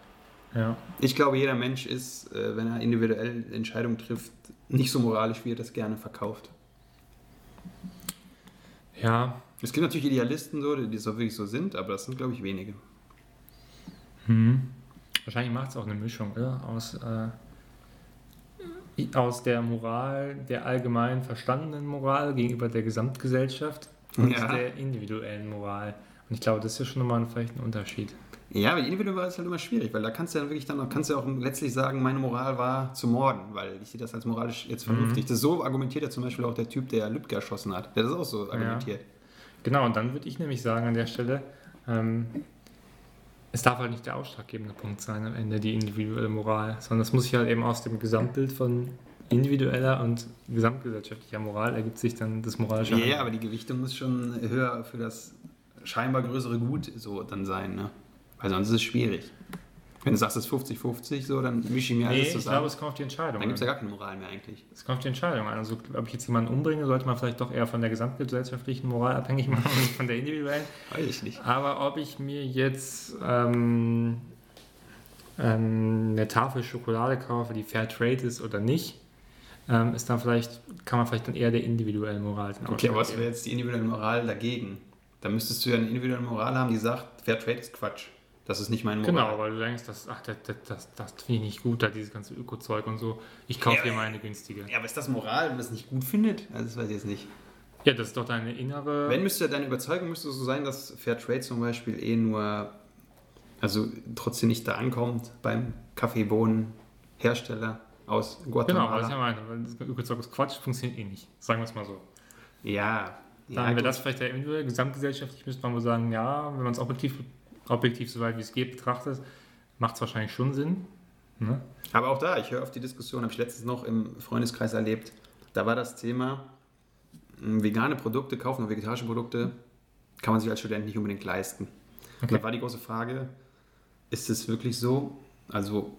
B: ja.
A: Ich glaube, jeder Mensch ist, äh, wenn er individuell Entscheidungen trifft, nicht so moralisch, wie er das gerne verkauft.
B: Ja,
A: Es gibt natürlich Idealisten, so, die so wirklich so sind, aber das sind, glaube ich, wenige.
B: Hm. Wahrscheinlich macht es auch eine Mischung oder? aus, äh, aus der Moral, der allgemein verstandenen Moral gegenüber der Gesamtgesellschaft und
A: Ja.
B: der individuellen Moral. Und ich glaube, das ist ja schon nochmal vielleicht ein Unterschied.
A: Ja, aber individuell ist halt immer schwierig, weil da kannst du ja wirklich dann auch, kannst du ja auch letztlich sagen, meine Moral war zu morden, weil ich sehe das als moralisch jetzt vernünftig. Das so argumentiert ja zum Beispiel auch der Typ, der Lübcke erschossen hat. Der das auch so argumentiert.
B: Genau, und dann würde ich nämlich sagen an der Stelle, ähm, es darf halt nicht der ausschlaggebende Punkt sein am Ende, die individuelle Moral, sondern es muss sich halt eben aus dem Gesamtbild von individueller und gesamtgesellschaftlicher Moral ergibt sich dann das moralische
A: Ja, ja, aber die Gewichtung muss schon höher für das scheinbar größere Gut so dann sein, ne? Weil sonst ist es schwierig. Wenn du sagst, es ist 50-50, so, dann mische ich mir
B: Nee,
A: alles
B: ich
A: zusammen.
B: glaube, es kommt auf die Entscheidung
A: dann gibt es ja gar keine Moral mehr eigentlich.
B: Es kommt auf die Entscheidung an. Also, ob ich jetzt jemanden umbringe, sollte man vielleicht doch eher von der gesamtgesellschaftlichen Moral abhängig machen und nicht von der individuellen.
A: Weiß ich nicht.
B: Aber ob ich mir jetzt ähm, ähm, eine Tafel Schokolade kaufe, die Fair Trade ist oder nicht, ähm, ist dann vielleicht, kann man vielleicht dann eher der individuellen Moral den
A: Okay, aber was wäre jetzt die individuelle Moral dagegen? Da müsstest du ja eine individuelle Moral haben, die sagt, Fair Trade ist Quatsch. Das ist nicht mein Moral.
B: Genau, weil du denkst, das, ach, das, das, das, das finde ich nicht gut, da dieses ganze Öko-Zeug und so. Ich kaufe
A: Ja,
B: dir meine günstige.
A: Ja, aber ist das Moral, wenn man es nicht gut findet? Also das weiß ich jetzt nicht.
B: Ja, das ist doch deine innere.
A: Wenn müsste deine Überzeugung müsste so sein, dass Fairtrade zum Beispiel eh nur, also trotzdem nicht da ankommt beim Kaffeebohnenhersteller aus
B: genau,
A: Guatemala.
B: was ich ja meine, das Öko-Zeug ist Quatsch, funktioniert eh nicht. Sagen wir es mal so.
A: Ja.
B: Dann
A: ja,
B: wäre das vielleicht der individuelle, gesamtgesellschaftlich müsste man wohl sagen, ja, wenn man es objektiv, objektiv so weit wie es geht betrachtet, macht es wahrscheinlich schon Sinn. Ne?
A: Aber auch da, ich höre auf die Diskussion, habe ich letztens noch im Freundeskreis erlebt. Da war das Thema, mh, vegane Produkte kaufen oder vegetarische Produkte kann man sich als Student nicht unbedingt leisten. Und
B: Okay.
A: da war die große Frage, ist es wirklich so? Also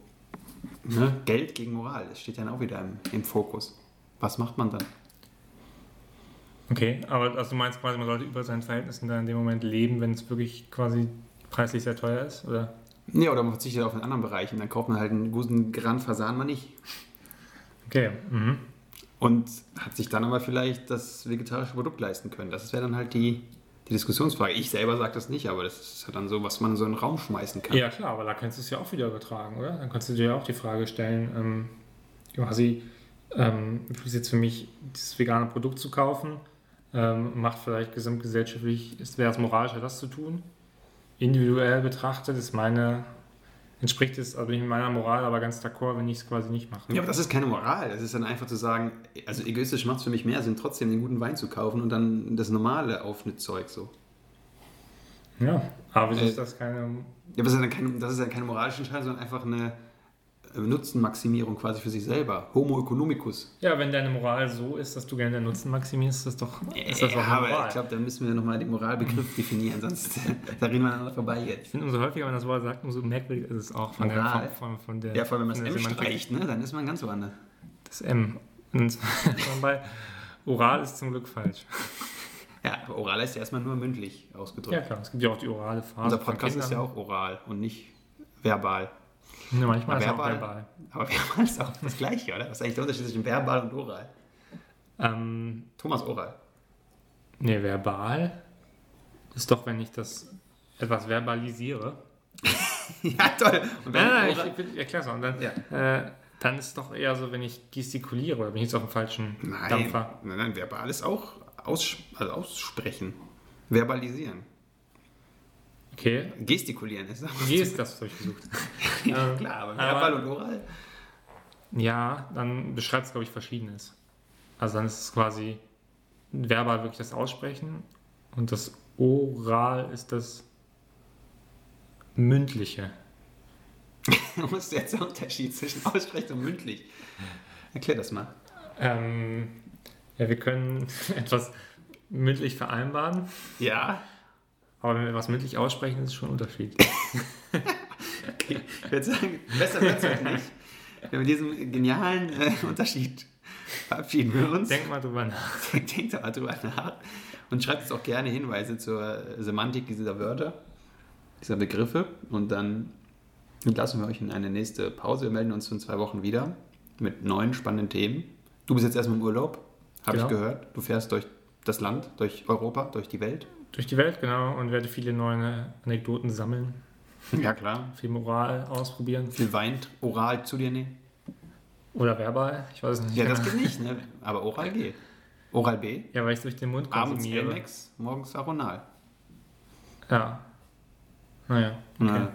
A: ne, Geld gegen Moral, das steht dann auch wieder im, im Fokus. Was macht man dann?
B: Okay, aber also du meinst quasi, man sollte über seinen Verhältnissen dann in dem Moment leben, wenn es wirklich quasi preislich sehr teuer ist? Oder?
A: Ja, oder man verzichtet auf einen anderen Bereich und dann kauft man halt einen guten Grand Fasan mal nicht.
B: Okay, mhm.
A: Und hat sich dann aber vielleicht das vegetarische Produkt leisten können. Das wäre dann halt die, die Diskussionsfrage. Ich selber sage das nicht, aber das ist halt dann so, was man in so einen Raum schmeißen kann.
B: Ja, klar, aber da kannst du es ja auch wieder übertragen, oder? Dann kannst du dir ja auch die Frage stellen, ähm, quasi, ähm, ist jetzt für mich dieses vegane Produkt zu kaufen, ähm, macht vielleicht gesamtgesellschaftlich, wäre es moralischer, das zu tun? Individuell betrachtet ist meine, entspricht es, also bin ich mit meiner Moral aber ganz d'accord, wenn ich es quasi nicht mache.
A: Ja, aber das ist keine Moral. Das ist dann einfach zu sagen, also egoistisch macht es für mich mehr Sinn, trotzdem den guten Wein zu kaufen und dann das normale Aufschnittzeug so.
B: Ja, aber
A: Äh,
B: ist das keine,
A: Ja, aber das ist, ja keine, das ist ja keine moralische Entscheidung, sondern einfach eine Nutzenmaximierung quasi für sich selber. Homo economicus.
B: ja, wenn deine Moral so ist, dass du gerne den Nutzen maximierst, ist das doch, ist das
A: ja, aber
B: Moral.
A: ich glaube, da müssen wir nochmal den Moralbegriff definieren, sonst da reden wir aneinander vorbei
B: Ich
A: jetzt.
B: finde, umso häufiger man das Wort sagt, umso merkwürdiger ist es auch von der,
A: Moral.
B: von, von, von der
A: Ja, vor allem, wenn man das
B: der
A: M streicht, ne? dann ist man ganz woanders.
B: Das M. Und bei Oral ist zum Glück falsch.
A: Ja, aber oral ist ja erstmal nur mündlich ausgedrückt.
B: Ja, klar. Es gibt ja auch die orale Phase.
A: Unser Podcast ist ja auch oral und nicht verbal.
B: Ne, manchmal ist es auch
A: verbal.
B: verbal.
A: Aber verbal ist auch das Gleiche, oder? Was ist eigentlich der Unterschied zwischen verbal und oral?
B: Ähm,
A: Thomas oral.
B: ne, verbal ist doch, wenn ich das etwas verbalisiere.
A: ja, toll. Und
B: Nein,
A: wenn
B: nein,
A: oral-
B: ich, ich erkläre es auch. Und dann,
A: Ja.
B: äh, dann ist es doch eher so, wenn ich gestikuliere oder bin ich jetzt auf dem falschen
A: Nein,
B: Dampfer.
A: nein, nein, verbal ist auch aus, also aussprechen. Verbalisieren.
B: Okay.
A: Gestikulieren ist.
B: Wie ist das durchgesucht?
A: ja, klar, aber verbal und oral.
B: Ja, dann beschreibt es, glaube ich, Verschiedenes. Also dann ist es quasi verbal wirklich das Aussprechen und das Oral ist das Mündliche.
A: Was ist jetzt der Unterschied zwischen aussprechen und mündlich? Erklär das mal.
B: Ähm, ja, wir können etwas mündlich vereinbaren,
A: Ja.
B: Aber wenn wir etwas mündlich aussprechen, ist es schon ein Unterschied.
A: Okay. Ich würde sagen, besser wird es nicht. Mit diesem genialen äh, Unterschied verabschieden wir uns.
B: Denk mal drüber nach.
A: Denkt mal drüber nach und schreibt uns auch gerne Hinweise zur Semantik dieser Wörter, dieser Begriffe und dann entlassen wir euch in eine nächste Pause. Wir melden uns in zwei Wochen wieder mit neuen spannenden Themen. Du bist jetzt erstmal im Urlaub, habe
B: Genau.
A: ich gehört. Du fährst durch das Land, durch Europa, durch die Welt.
B: Durch die Welt, genau, und werde viele neue Anekdoten sammeln,
A: Ja, klar.
B: viel Moral ausprobieren
A: Viel Wein oral zu dir nehmen.
B: oder verbal, ich weiß es nicht.
A: Ja, das geht nicht, ne? aber oral geht. Oral B,
B: ja, weil ich es durch den Mund
A: abends
B: konsumiere.
A: Amex, morgens Aronal.
B: Ja. Naja, okay.
A: Na,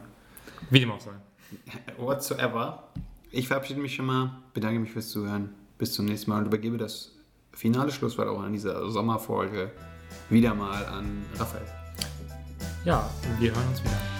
B: Wie dem auch sei.
A: whatsoever. Ich verabschiede mich schon mal, bedanke mich fürs Zuhören. Bis zum nächsten Mal und übergebe das finale Schlusswort auch an dieser Sommerfolge wieder mal an Raphael.
B: Ja, wir hören uns wieder.